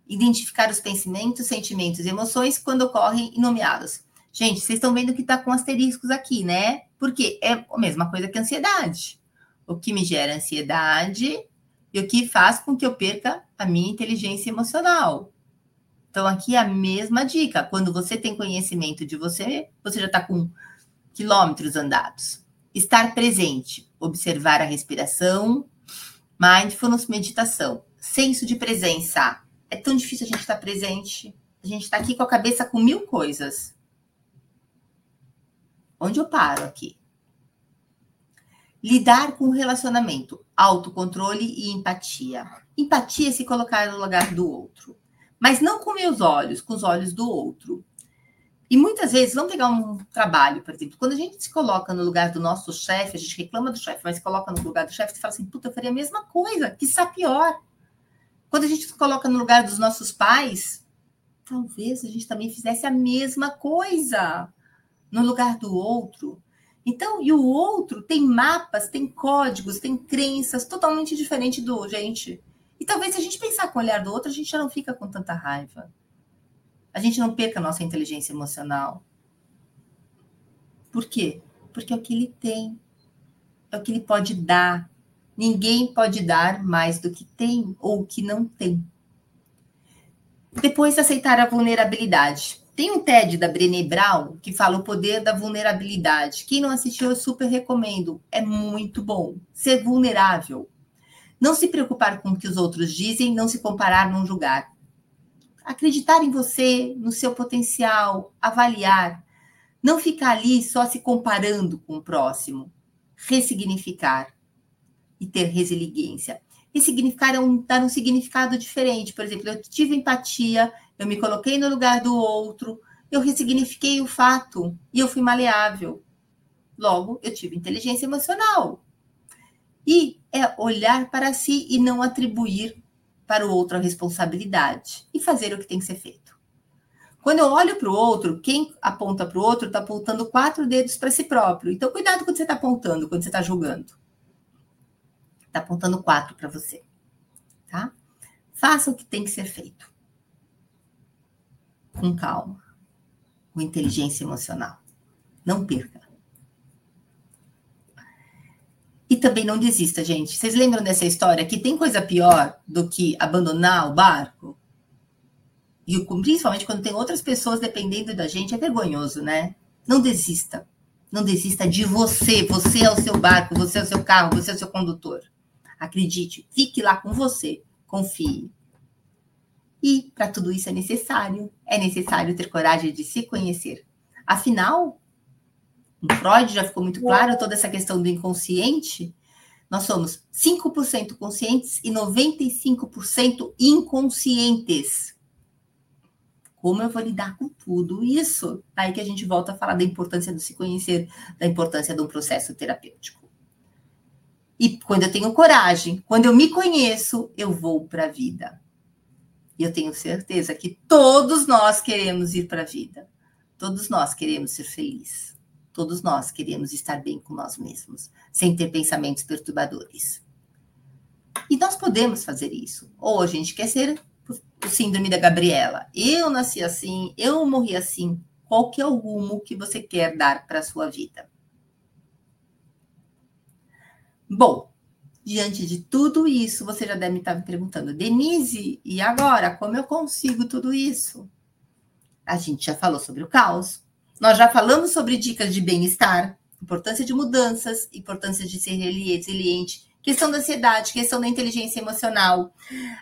Identificar os pensamentos, sentimentos e emoções quando ocorrem e nomeá-los. Gente, vocês estão vendo que está com asteriscos aqui, né? Porque é a mesma coisa que ansiedade. O que me gera ansiedade e o que faz com que eu perca a minha inteligência emocional. Então, aqui é a mesma dica. Quando você tem conhecimento de você, você já está com quilômetros andados. Estar presente, observar a respiração, mindfulness, meditação, senso de presença. É tão difícil a gente estar presente. A gente está aqui com a cabeça com mil coisas. Onde eu paro aqui? Lidar com o relacionamento, autocontrole e empatia. Empatia é se colocar no lugar do outro, mas não com meus olhos, com os olhos do outro. E muitas vezes, vamos pegar um trabalho, por exemplo, quando a gente se coloca no lugar do nosso chefe, a gente reclama do chefe, mas se coloca no lugar do chefe, e fala assim, puta, eu faria a mesma coisa, que está pior. Quando a gente se coloca no lugar dos nossos pais, talvez a gente também fizesse a mesma coisa no lugar do outro. Então, e o outro tem mapas, tem códigos, tem crenças totalmente diferentes do gente. E talvez se a gente pensar com o olhar do outro, a gente já não fica com tanta raiva. A gente não perca a nossa inteligência emocional. Por quê? Porque é o que ele tem. É o que ele pode dar. Ninguém pode dar mais do que tem ou que não tem. Depois, aceitar a vulnerabilidade. Tem um TED da Brené Brown que fala o poder da vulnerabilidade. Quem não assistiu, eu super recomendo. É muito bom. Ser vulnerável. Não se preocupar com o que os outros dizem, não se comparar, não julgar. Acreditar em você, no seu potencial, avaliar. Não ficar ali só se comparando com o próximo. Ressignificar e ter resiliência. Ressignificar é um, dar um significado diferente. Por exemplo, eu tive empatia, eu me coloquei no lugar do outro, eu ressignifiquei o fato e eu fui maleável. Logo, eu tive inteligência emocional. E é olhar para si e não atribuir para o outro a responsabilidade e fazer o que tem que ser feito. Quando eu olho para o outro, quem aponta para o outro está apontando quatro dedos para si próprio. Então, cuidado quando você está apontando, quando você está julgando. Está apontando quatro para você. Tá? Faça o que tem que ser feito com calma, com inteligência emocional. Não perca. E também não desista, gente. Vocês lembram dessa história que tem coisa pior do que abandonar o barco? E principalmente quando tem outras pessoas dependendo da gente, é vergonhoso, né? Não desista. Não desista de você. Você é o seu barco, você é o seu carro, você é o seu condutor. Acredite, fique lá com você. Confie. E para tudo isso é necessário, é necessário ter coragem de se conhecer. Afinal, em Freud já ficou muito claro toda essa questão do inconsciente. Nós somos 5% conscientes e 95% inconscientes. Como eu vou lidar com tudo isso? Aí que a gente volta a falar da importância do se conhecer, da importância de um processo terapêutico. E quando eu tenho coragem, quando eu me conheço, eu vou para a vida. E eu tenho certeza que todos nós queremos ir para a vida. Todos nós queremos ser felizes. Todos nós queremos estar bem com nós mesmos, sem ter pensamentos perturbadores. E nós podemos fazer isso. Ou a gente quer ser o síndrome da Gabriela. Eu nasci assim, eu morri assim. Qual que é o rumo que você quer dar para a sua vida? Bom, diante de tudo isso, você já deve estar me perguntando, Denise, e agora? Como eu consigo tudo isso? A gente já falou sobre o caos, nós já falamos sobre dicas de bem-estar, importância de mudanças, importância de ser resiliente, questão da ansiedade, questão da inteligência emocional,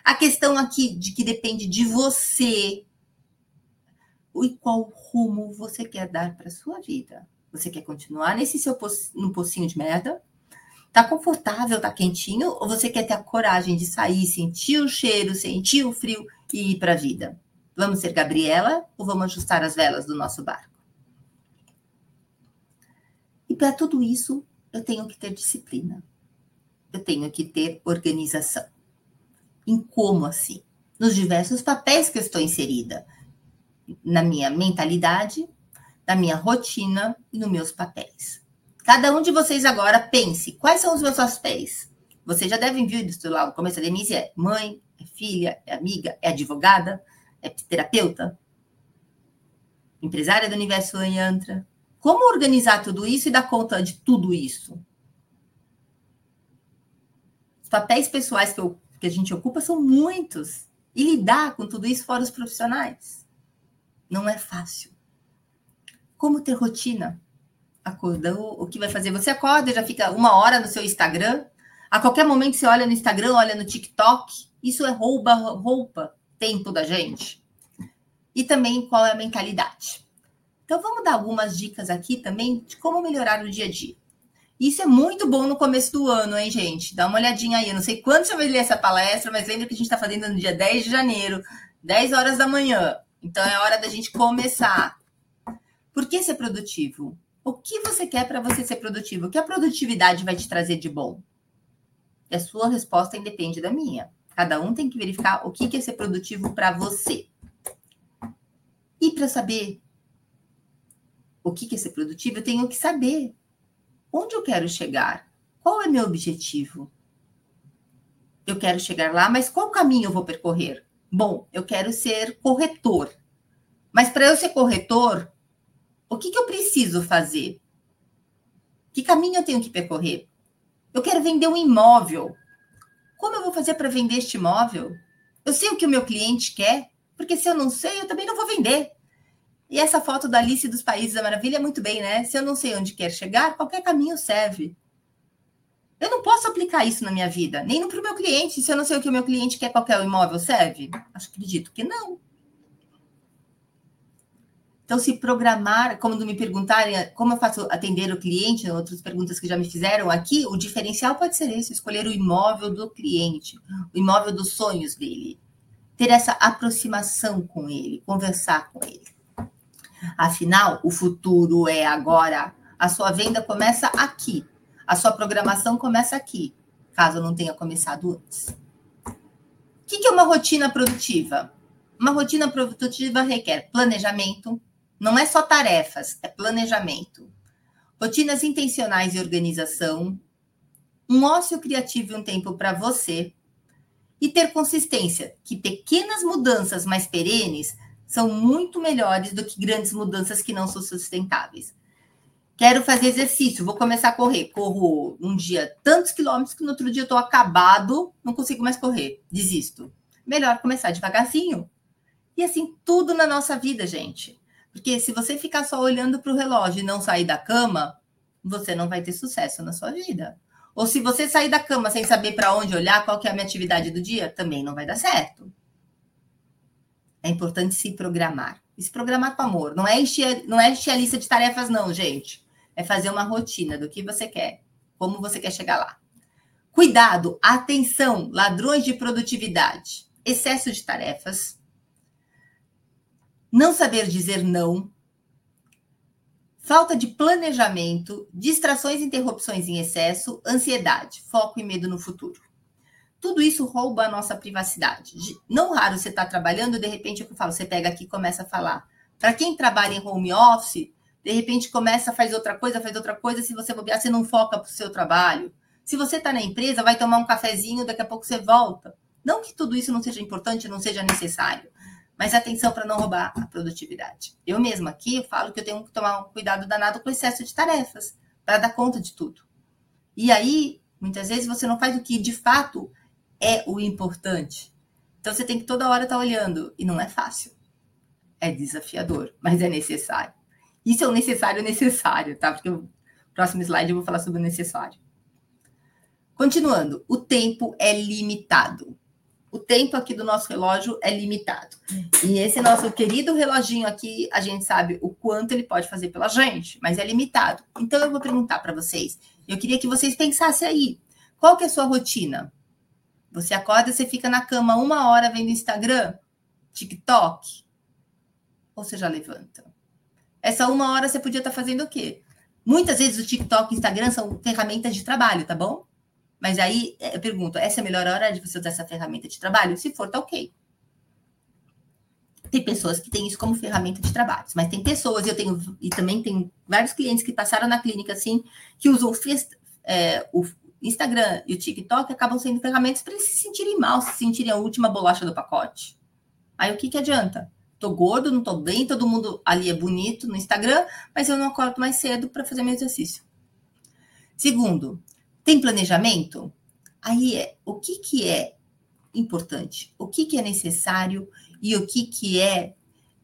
a questão aqui de que depende de você e qual rumo você quer dar para sua vida. Você quer continuar nesse seu no pocinho de merda? Tá confortável, tá quentinho? Ou você quer ter a coragem de sair, sentir o cheiro, sentir o frio e ir para a vida? Vamos ser Gabriela ou vamos ajustar as velas do nosso barco? E para tudo isso, eu tenho que ter disciplina. Eu tenho que ter organização. Em como assim? Nos diversos papéis que eu estou inserida. Na minha mentalidade, na minha rotina e nos meus papéis. Cada um de vocês agora pense, quais são os meus papéis? Vocês já devem vir isso lá no começo. A Denise é mãe, é filha, é amiga, é advogada, é terapeuta, empresária do universo Yantra. Como organizar tudo isso e dar conta de tudo isso? Os papéis pessoais que, eu, que a gente ocupa são muitos. E lidar com tudo isso fora os profissionais. Não é fácil. Como ter rotina? acordou, o que vai fazer? Você acorda, já fica uma hora no seu Instagram. A qualquer momento você olha no Instagram, olha no TikTok. Isso é rouba, roupa tempo da gente. E também qual é a mentalidade. Então vamos dar algumas dicas aqui também de como melhorar o dia a dia. Isso é muito bom no começo do ano, hein, gente? Dá uma olhadinha aí. Eu não sei quando você vai ler essa palestra, mas lembra que a gente está fazendo no dia 10 de janeiro, 10 horas da manhã. Então é hora da gente começar. Por que ser produtivo? O que você quer para você ser produtivo? O que a produtividade vai te trazer de bom? E a sua resposta independe da minha. Cada um tem que verificar o que é ser produtivo para você. E para saber o que é ser produtivo, eu tenho que saber onde eu quero chegar. Qual é meu objetivo? Eu quero chegar lá, mas qual caminho eu vou percorrer? Bom, eu quero ser corretor. Mas para eu ser corretor, o que, que eu preciso fazer? Que caminho eu tenho que percorrer? Eu quero vender um imóvel. Como eu vou fazer para vender este imóvel? Eu sei o que o meu cliente quer, porque se eu não sei, eu também não vou vender. E essa foto da Alice dos Países da Maravilha é muito bem, né? Se eu não sei onde quer chegar, qualquer caminho serve. Eu não posso aplicar isso na minha vida, nem para o meu cliente. Se eu não sei o que o meu cliente quer, qualquer imóvel serve? Acho acredito que não. Então, se programar, como me perguntarem como eu faço atender o cliente, outras perguntas que já me fizeram aqui, o diferencial pode ser esse: escolher o imóvel do cliente, o imóvel dos sonhos dele, ter essa aproximação com ele, conversar com ele. Afinal, o futuro é agora. A sua venda começa aqui, a sua programação começa aqui, caso não tenha começado antes. O que é uma rotina produtiva? Uma rotina produtiva requer planejamento, não é só tarefas, é planejamento. Rotinas intencionais e organização, um ócio criativo e um tempo para você, e ter consistência, que pequenas mudanças mais perenes são muito melhores do que grandes mudanças que não são sustentáveis. Quero fazer exercício, vou começar a correr. Corro um dia tantos quilômetros que no outro dia estou acabado, não consigo mais correr, desisto. Melhor começar devagarzinho. E assim, tudo na nossa vida, gente. Porque se você ficar só olhando para o relógio e não sair da cama, você não vai ter sucesso na sua vida. Ou se você sair da cama sem saber para onde olhar, qual que é a minha atividade do dia, também não vai dar certo. É importante se programar. E se programar com amor. Não é, encher, não é encher a lista de tarefas, não, gente. É fazer uma rotina do que você quer, como você quer chegar lá. Cuidado, atenção, ladrões de produtividade, excesso de tarefas, não saber dizer não, falta de planejamento, distrações e interrupções em excesso, ansiedade, foco e medo no futuro. Tudo isso rouba a nossa privacidade. Não raro você está trabalhando, de repente eu falo, você pega aqui e começa a falar. Para quem trabalha em home office, de repente começa, faz outra coisa, faz outra coisa, se você bobear, você não foca para o seu trabalho. Se você está na empresa, vai tomar um cafezinho, daqui a pouco você volta. Não que tudo isso não seja importante, não seja necessário, mas atenção para não roubar a produtividade. Eu mesma aqui eu falo que eu tenho que tomar um cuidado danado com o excesso de tarefas para dar conta de tudo. E aí, muitas vezes você não faz o que de fato é o importante. Então você tem que toda hora estar tá olhando e não é fácil. É desafiador, mas é necessário. Isso é o necessário necessário, tá? Porque o próximo slide eu vou falar sobre o necessário. Continuando, o tempo é limitado. O tempo aqui do nosso relógio é limitado. E esse nosso querido reloginho aqui, a gente sabe o quanto ele pode fazer pela gente, mas é limitado. Então eu vou perguntar para vocês. Eu queria que vocês pensassem aí. Qual que é a sua rotina? Você acorda, você fica na cama uma hora vendo Instagram, TikTok, ou você já levanta? Essa uma hora você podia estar fazendo o quê? Muitas vezes o TikTok e o Instagram são ferramentas de trabalho, tá bom? Mas aí eu pergunto, essa é a melhor hora de você usar essa ferramenta de trabalho? Se for, tá ok. Tem pessoas que têm isso como ferramenta de trabalho, mas tem pessoas, eu tenho, e também tem vários clientes que passaram na clínica assim, que usam é, o Instagram e o TikTok acabam sendo ferramentas para eles se sentirem mal, se sentirem a última bolacha do pacote. Aí o que, que adianta? Tô gordo, não tô bem, todo mundo ali é bonito no Instagram, mas eu não acordo mais cedo para fazer meu exercício. Segundo, tem planejamento? Aí é o que, que é importante, o que, que é necessário e o que, que é,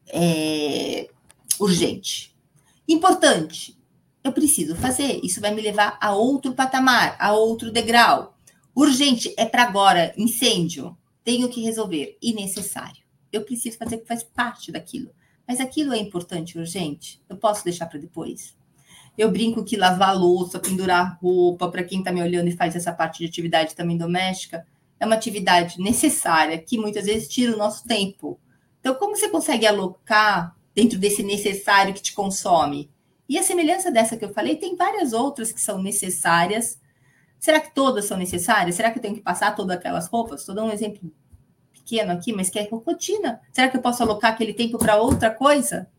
é urgente. Importante, eu preciso fazer, isso vai me levar a outro patamar, a outro degrau. Urgente é para agora, incêndio, tenho que resolver. E necessário, eu preciso fazer que faz parte daquilo. Mas aquilo é importante, urgente, eu posso deixar para depois. Eu brinco que lavar louça, pendurar roupa, para quem está me olhando e faz essa parte de atividade também doméstica, é uma atividade necessária que muitas vezes tira o nosso tempo. Então, como você consegue alocar dentro desse necessário que te consome? E a semelhança dessa que eu falei, tem várias outras que são necessárias. Será que todas são necessárias? Será que eu tenho que passar todas aquelas roupas? Estou dando um exemplo pequeno aqui, mas que é rotina. Será que eu posso alocar aquele tempo para outra coisa?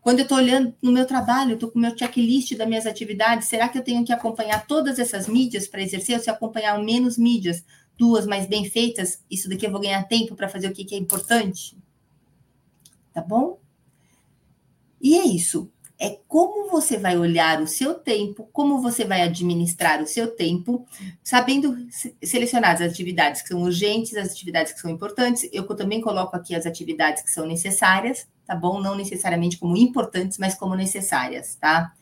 Quando eu estou olhando no meu trabalho, estou com o meu checklist das minhas atividades, será que eu tenho que acompanhar todas essas mídias para exercer? Ou se acompanhar menos mídias, duas mais bem feitas, isso daqui eu vou ganhar tempo para fazer o que, que é importante? Tá bom? E é isso. É como você vai olhar o seu tempo, como você vai administrar o seu tempo, sabendo selecionar as atividades que são urgentes, as atividades que são importantes. Eu também coloco aqui as atividades que são necessárias, tá bom? Não necessariamente como importantes, mas como necessárias, tá?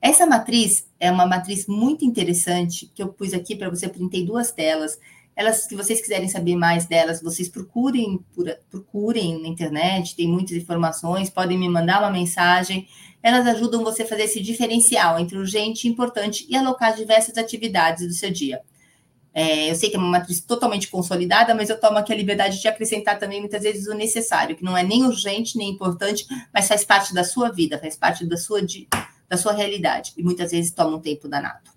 Essa matriz é uma matriz muito interessante que eu pus aqui para você, printei duas telas. Elas, se vocês quiserem saber mais delas, vocês procurem, procurem na internet, tem muitas informações, podem me mandar uma mensagem. Elas ajudam você a fazer esse diferencial entre urgente e importante e alocar diversas atividades do seu dia. É, eu sei que é uma matriz totalmente consolidada, mas eu tomo aqui a liberdade de acrescentar também muitas vezes o necessário, que não é nem urgente nem importante, mas faz parte da sua vida, faz parte da sua, da sua realidade, e muitas vezes toma um tempo danado.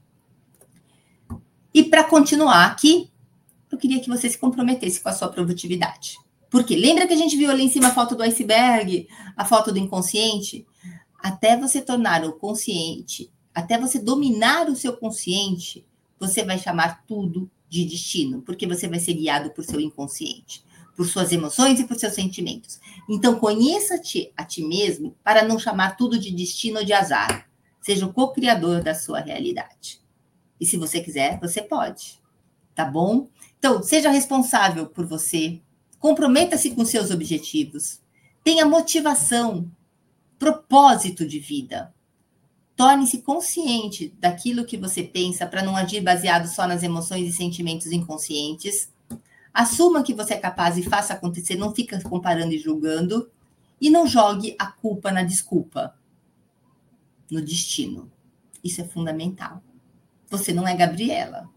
E para continuar aqui, eu queria que você se comprometesse com a sua produtividade. Porque lembra que a gente viu ali em cima a foto do iceberg, a foto do inconsciente? Até você tornar o consciente, até você dominar o seu consciente, você vai chamar tudo de destino, porque você vai ser guiado por seu inconsciente, por suas emoções e por seus sentimentos. Então, conheça-te a ti mesmo para não chamar tudo de destino ou de azar. Seja o co-criador da sua realidade. E se você quiser, você pode. Tá bom? Então, seja responsável por você. Comprometa-se com seus objetivos. Tenha motivação. Propósito de vida. Torne-se consciente daquilo que você pensa para não agir baseado só nas emoções e sentimentos inconscientes. Assuma que você é capaz e faça acontecer, não fica comparando e julgando. E não jogue a culpa na desculpa, no destino. Isso é fundamental. Você não é Gabriela.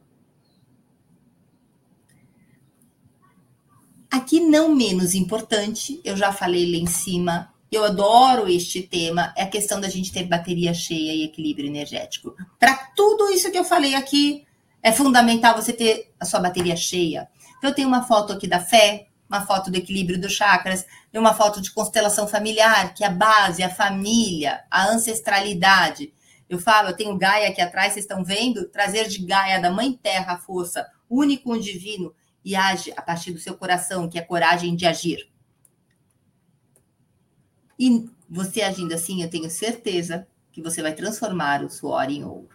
Aqui, não menos importante, eu já falei lá em cima, eu adoro este tema, é a questão da gente ter bateria cheia e equilíbrio energético. Para tudo isso que eu falei aqui, é fundamental você ter a sua bateria cheia. Eu tenho uma foto aqui da fé, uma foto do equilíbrio dos chakras, e uma foto de constelação familiar, que é a base, a família, a ancestralidade. Eu falo, eu tenho Gaia aqui atrás, vocês estão vendo? Trazer de Gaia, da Mãe Terra, a força, único divino, e age a partir do seu coração, que é coragem de agir. E você agindo assim, eu tenho certeza que você vai transformar o suor em ouro.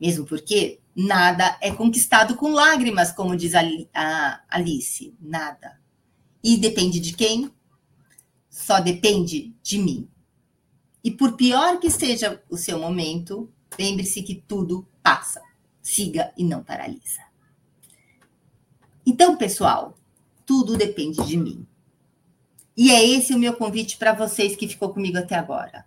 Mesmo porque nada é conquistado com lágrimas, como diz a Alice. Nada. E depende de quem? Só depende de mim. E por pior que seja o seu momento, lembre-se que tudo passa. Siga e não paralisa. Então, pessoal, tudo depende de mim. E é esse o meu convite para vocês que ficou comigo até agora.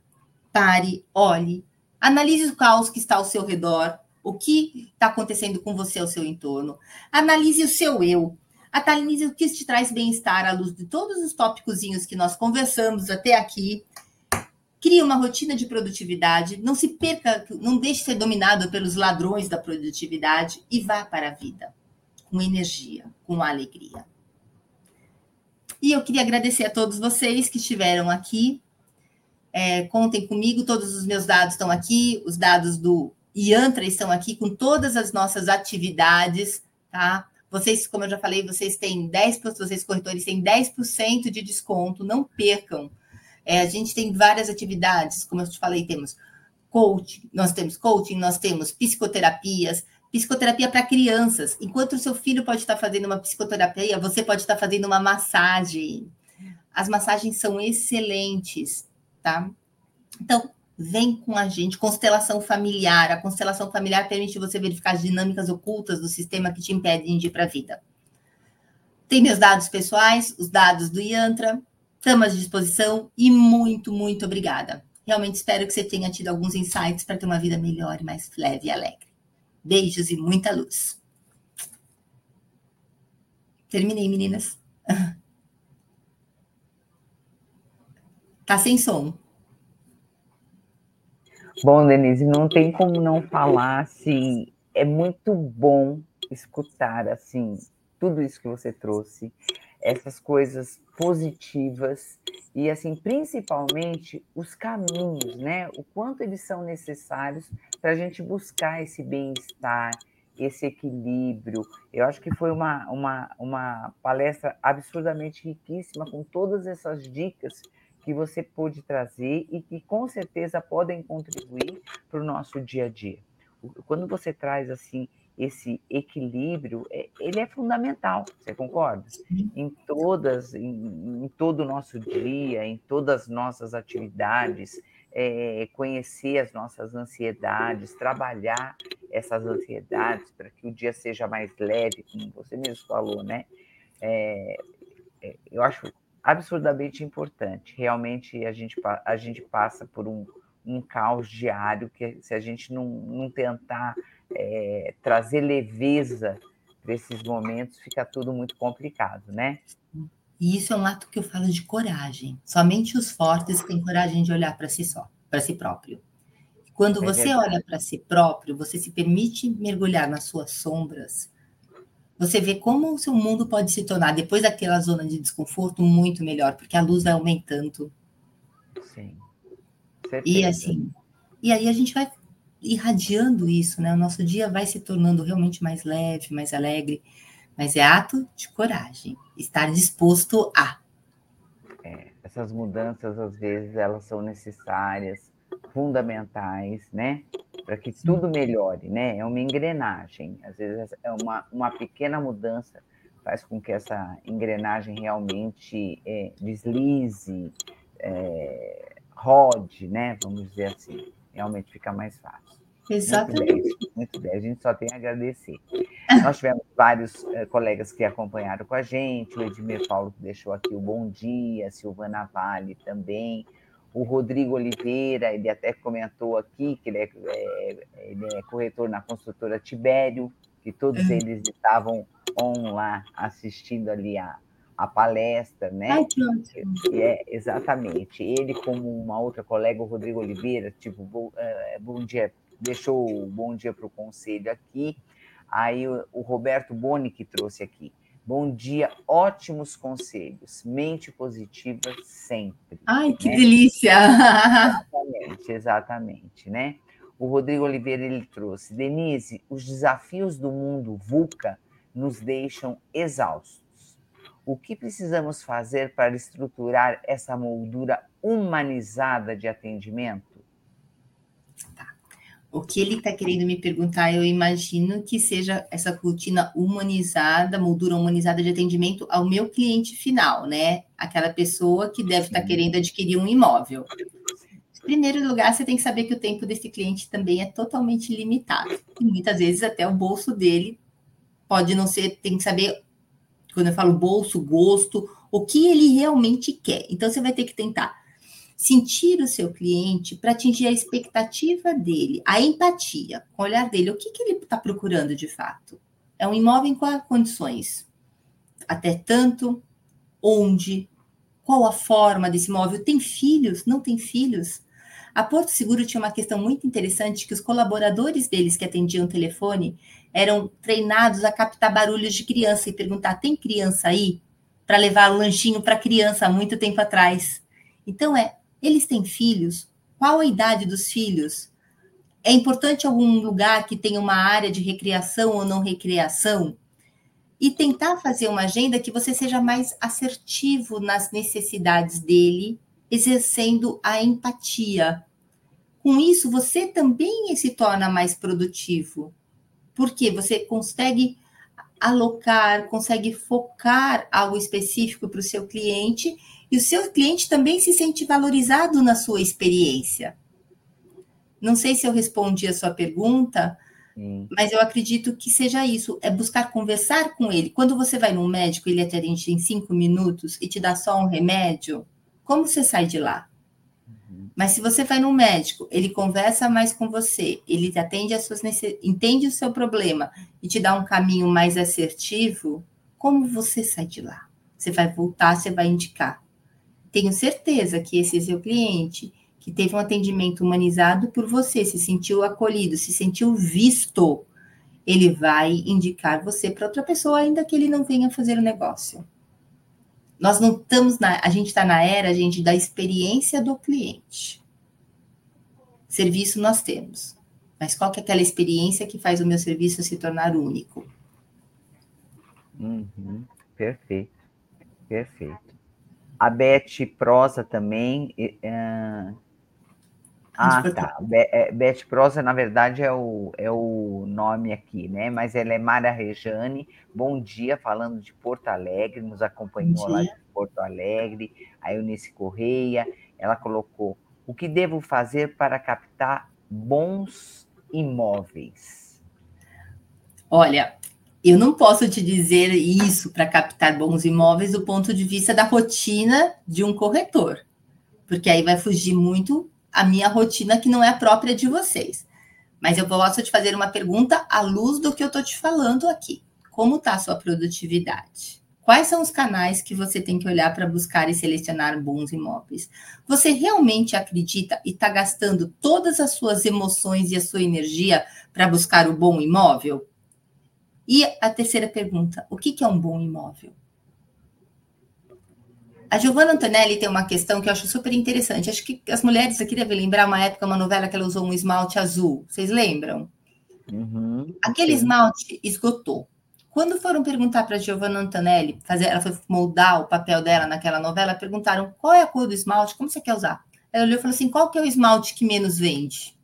Pare, olhe, analise o caos que está ao seu redor, o que está acontecendo com você ao seu entorno. Analise o seu eu. Analise o que te traz bem-estar à luz de todos os tópicos que nós conversamos até aqui. Crie uma rotina de produtividade. Não se perca, não deixe ser dominado pelos ladrões da produtividade e vá para a vida com energia, com alegria. E eu queria agradecer a todos vocês que estiveram aqui. É, contem comigo, todos os meus dados estão aqui, os dados do IANTRA estão aqui com todas as nossas atividades, tá? Vocês, como eu já falei, vocês têm 10%, vocês corretores têm 10% de desconto, não percam. É, a gente tem várias atividades, como eu te falei, temos coaching, nós temos coaching, nós temos psicoterapias, psicoterapia para crianças. Enquanto o seu filho pode estar fazendo uma psicoterapia, você pode estar fazendo uma massagem. As massagens são excelentes, tá? Então, vem com a gente. Constelação familiar. A constelação familiar permite você verificar as dinâmicas ocultas do sistema que te impedem de ir para a vida. Tem meus dados pessoais, os dados do Yantra, estamos à disposição e muito, muito obrigada. Realmente espero que você tenha tido alguns insights para ter uma vida melhor, mais leve e alegre. Beijos e muita luz. Terminei, meninas. Tá sem som. Bom, Denise, não tem como não falar assim. É muito bom escutar assim tudo isso que você trouxe, essas coisas positivas e assim principalmente os caminhos, né? O quanto eles são necessários para a gente buscar esse bem-estar, esse equilíbrio. Eu acho que foi uma, uma, uma palestra absurdamente riquíssima, com todas essas dicas que você pôde trazer e que com certeza podem contribuir para o nosso dia a dia. Quando você traz assim esse equilíbrio, é, ele é fundamental, você concorda? Em todas, em, em todo o nosso dia, em todas as nossas atividades, é, conhecer as nossas ansiedades, trabalhar essas ansiedades para que o dia seja mais leve, como você mesmo falou, né? É, é, eu acho absurdamente importante. Realmente a gente, a gente passa por um, um caos diário que se a gente não, não tentar é, trazer leveza para esses momentos, fica tudo muito complicado, né? E isso é um ato que eu falo de coragem. Somente os fortes têm coragem de olhar para si só, para si próprio. Quando é você verdade. olha para si próprio, você se permite mergulhar nas suas sombras, você vê como o seu mundo pode se tornar, depois daquela zona de desconforto, muito melhor, porque a luz vai aumentando. Sim. Certeza. E assim, e aí a gente vai irradiando isso, né? O nosso dia vai se tornando realmente mais leve, mais alegre, mas é ato de coragem, estar disposto a. É, essas mudanças, às vezes, elas são necessárias, fundamentais, né? Para que tudo melhore, né? É uma engrenagem. Às vezes, é uma, uma pequena mudança faz com que essa engrenagem realmente é, deslize, é, rode, né? Vamos dizer assim. Realmente fica mais fácil. Exatamente. Muito bem, muito bem. A gente só tem a agradecer. Nós tivemos vários eh, colegas que acompanharam com a gente, o Edmir Paulo que deixou aqui o bom dia, Silvana Vale também, o Rodrigo Oliveira, ele até comentou aqui que ele é, é, ele é corretor na construtora Tibério, que todos uhum. eles estavam on lá assistindo ali a, a palestra, né? Ai, que ótimo. É, exatamente. Ele, como uma outra colega, o Rodrigo Oliveira, tipo, bom, é, bom dia, deixou o bom dia para o conselho aqui. Aí o, o Roberto Boni que trouxe aqui. Bom dia, ótimos conselhos. Mente positiva sempre. Ai, que né? delícia! Exatamente, exatamente, né? O Rodrigo Oliveira ele trouxe. Denise, os desafios do mundo VUCA nos deixam exaustos. O que precisamos fazer para estruturar essa moldura humanizada de atendimento? O que ele está querendo me perguntar, eu imagino que seja essa rotina humanizada, moldura humanizada de atendimento ao meu cliente final, né? Aquela pessoa que deve estar tá querendo adquirir um imóvel. Em primeiro lugar, você tem que saber que o tempo desse cliente também é totalmente limitado. E muitas vezes até o bolso dele pode não ser, tem que saber, quando eu falo bolso, gosto, o que ele realmente quer. Então, você vai ter que tentar sentir o seu cliente para atingir a expectativa dele, a empatia, o olhar dele. O que, que ele está procurando de fato? É um imóvel em quais condições? Até tanto? Onde? Qual a forma desse imóvel? Tem filhos? Não tem filhos? A Porto Seguro tinha uma questão muito interessante que os colaboradores deles que atendiam o telefone eram treinados a captar barulhos de criança e perguntar: tem criança aí? Para levar o lanchinho para criança há muito tempo atrás. Então, é eles têm filhos? Qual a idade dos filhos? É importante algum lugar que tenha uma área de recreação ou não recreação? E tentar fazer uma agenda que você seja mais assertivo nas necessidades dele, exercendo a empatia. Com isso, você também se torna mais produtivo, porque você consegue alocar, consegue focar algo específico para o seu cliente e o seu cliente também se sente valorizado na sua experiência. Não sei se eu respondi a sua pergunta, Sim. mas eu acredito que seja isso, é buscar conversar com ele. Quando você vai num médico, ele atende em cinco minutos e te dá só um remédio, como você sai de lá? Mas se você vai num médico, ele conversa mais com você, ele te atende as suas entende o seu problema e te dá um caminho mais assertivo, como você sai de lá? Você vai voltar, você vai indicar tenho certeza que esse seu cliente que teve um atendimento humanizado por você, se sentiu acolhido, se sentiu visto, ele vai indicar você para outra pessoa, ainda que ele não venha fazer o negócio. Nós não estamos na, a gente está na era, gente, da experiência do cliente. Serviço nós temos, mas qual que é aquela experiência que faz o meu serviço se tornar único? Uhum, perfeito, perfeito. A Beth Prosa também. Uh... Ah, tá. É, Beth Prosa, na verdade, é o, é o nome aqui, né? Mas ela é Mara Rejane. Bom dia, falando de Porto Alegre, nos acompanhou lá de Porto Alegre. A Eunice Correia, ela colocou: o que devo fazer para captar bons imóveis? Olha, eu não posso te dizer isso para captar bons imóveis do ponto de vista da rotina de um corretor, porque aí vai fugir muito a minha rotina que não é própria de vocês. Mas eu posso te fazer uma pergunta à luz do que eu estou te falando aqui. Como está a sua produtividade? Quais são os canais que você tem que olhar para buscar e selecionar bons imóveis? Você realmente acredita e está gastando todas as suas emoções e a sua energia para buscar o bom imóvel? E a terceira pergunta: o que, é um bom imóvel? A Giovanna Antonelli tem uma questão que eu acho super interessante. Acho que as mulheres aqui devem lembrar uma época, uma novela que ela usou um esmalte azul. Vocês lembram? Uhum, Aquele sim. esmalte esgotou. Quando foram perguntar para a Giovanna Antonelli, fazer, ela foi moldar o papel dela naquela novela, perguntaram qual é a cor do esmalte, como você quer usar? Ela olhou e falou assim: qual que é o esmalte que menos vende?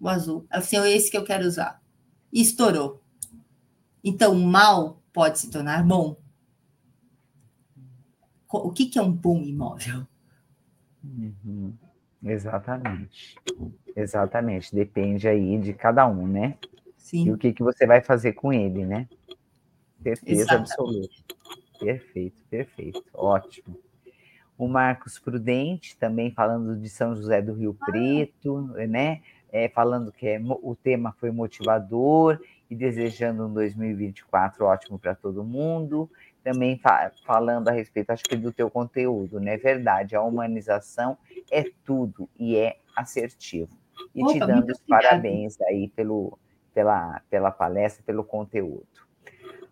O azul. Ela falou assim: é esse que eu quero usar. E estourou. Então, o mal pode se tornar bom. O que, que é um bom imóvel? Uhum. Exatamente. Exatamente. Depende aí de cada um, né? Sim. E o que, que você vai fazer com ele, né? Certeza Exatamente. absoluta. Perfeito, perfeito. Ótimo. O Marcos Prudente, também falando de São José do Rio Preto, né? É, falando que é, o tema foi motivador e desejando um 2024 ótimo para todo mundo. Também fa falando a respeito, acho que do teu conteúdo, né? Verdade, a humanização é tudo e é assertivo. E Opa, te dando os parabéns aí pelo, pela, pela palestra, pelo conteúdo.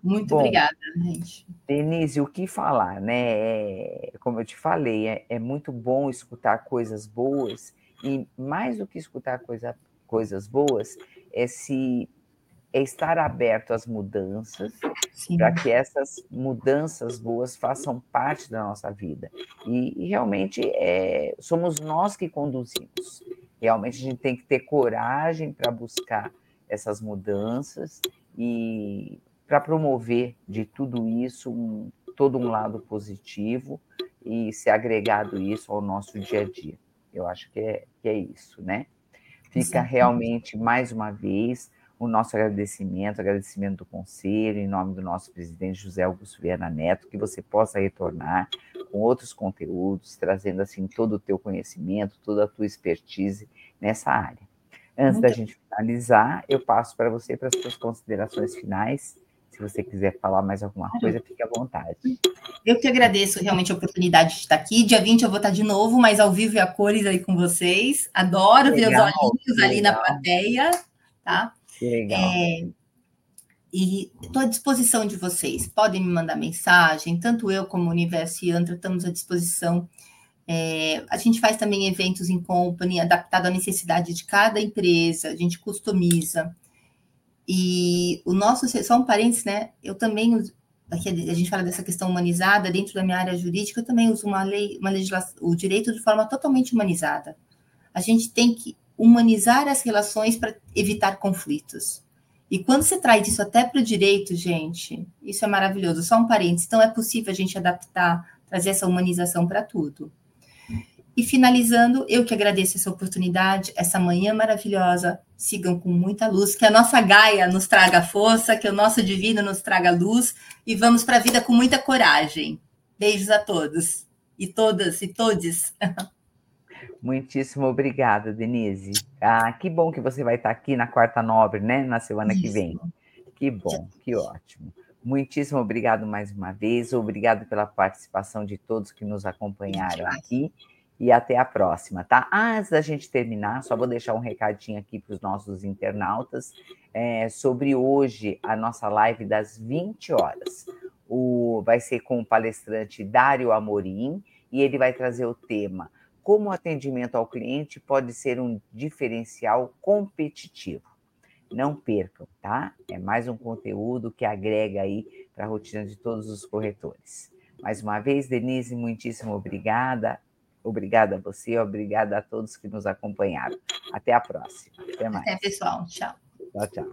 Muito Bom, obrigada, gente. Denise, o que falar, né? É, como eu te falei, é, é, muito bom escutar coisas boas, e mais do que escutar coisa, coisas boas, é se é estar aberto às mudanças, para que essas mudanças boas façam parte da nossa vida. E, e realmente é, somos nós que conduzimos. Realmente a gente tem que ter coragem para buscar essas mudanças e para promover de tudo isso um, todo um lado positivo e ser agregado isso ao nosso dia a dia. Eu acho que é, que é isso, né? Fica realmente, mais uma vez, o nosso agradecimento, agradecimento do Conselho, em nome do nosso presidente José Augusto Viana Neto, que você possa retornar com outros conteúdos, trazendo assim todo o teu conhecimento, toda a tua expertise nessa área. Antes Muito da gente finalizar, eu passo para você para as suas considerações finais se você quiser falar mais alguma coisa, fique à vontade. Eu que agradeço realmente a oportunidade de estar aqui. Dia 20 eu vou estar de novo, mas ao vivo e a cores aí com vocês. Adoro legal, ver os olhinhos ali na plateia, tá? Que legal. É, e estou à disposição de vocês. Podem me mandar mensagem, tanto eu como o Universo Yantra estamos à disposição. É, a gente faz também eventos em company, adaptado à necessidade de cada empresa, a gente customiza. E o nosso, só um parênteses, né? Eu também, aqui a gente fala dessa questão humanizada, dentro da minha área jurídica, eu também uso uma lei, uma legislação, o direito de forma totalmente humanizada. A gente tem que humanizar as relações para evitar conflitos. E quando você traz isso até para o direito, gente, isso é maravilhoso. Só um parênteses. Então, é possível a gente adaptar, trazer essa humanização para tudo. E finalizando, eu que agradeço essa oportunidade, essa manhã maravilhosa. Sigam com muita luz, que a nossa Gaia nos traga força, que o nosso divino nos traga luz e vamos para a vida com muita coragem. Beijos a todos e todas e todes. Muitíssimo obrigada, Denise. Ah, que bom que você vai estar aqui na Quarta Nobre, né? Na semana Isso. que vem. Que bom, que ótimo. Muitíssimo obrigado mais uma vez. Obrigado pela participação de todos que nos acompanharam aqui e até a próxima, tá? Antes da gente terminar, só vou deixar um recadinho aqui para os nossos internautas é, sobre hoje a nossa live das 20 horas. O, vai ser com o palestrante Dário Amorim e ele vai trazer o tema como o atendimento ao cliente pode ser um diferencial competitivo. Não percam, tá? É mais um conteúdo que agrega aí para a rotina de todos os corretores. Mais uma vez, Denise, muitíssimo obrigada. Obrigada a você, obrigada a todos que nos acompanharam. Até a próxima. Até mais. Até, pessoal. Tchau. Tchau, tchau.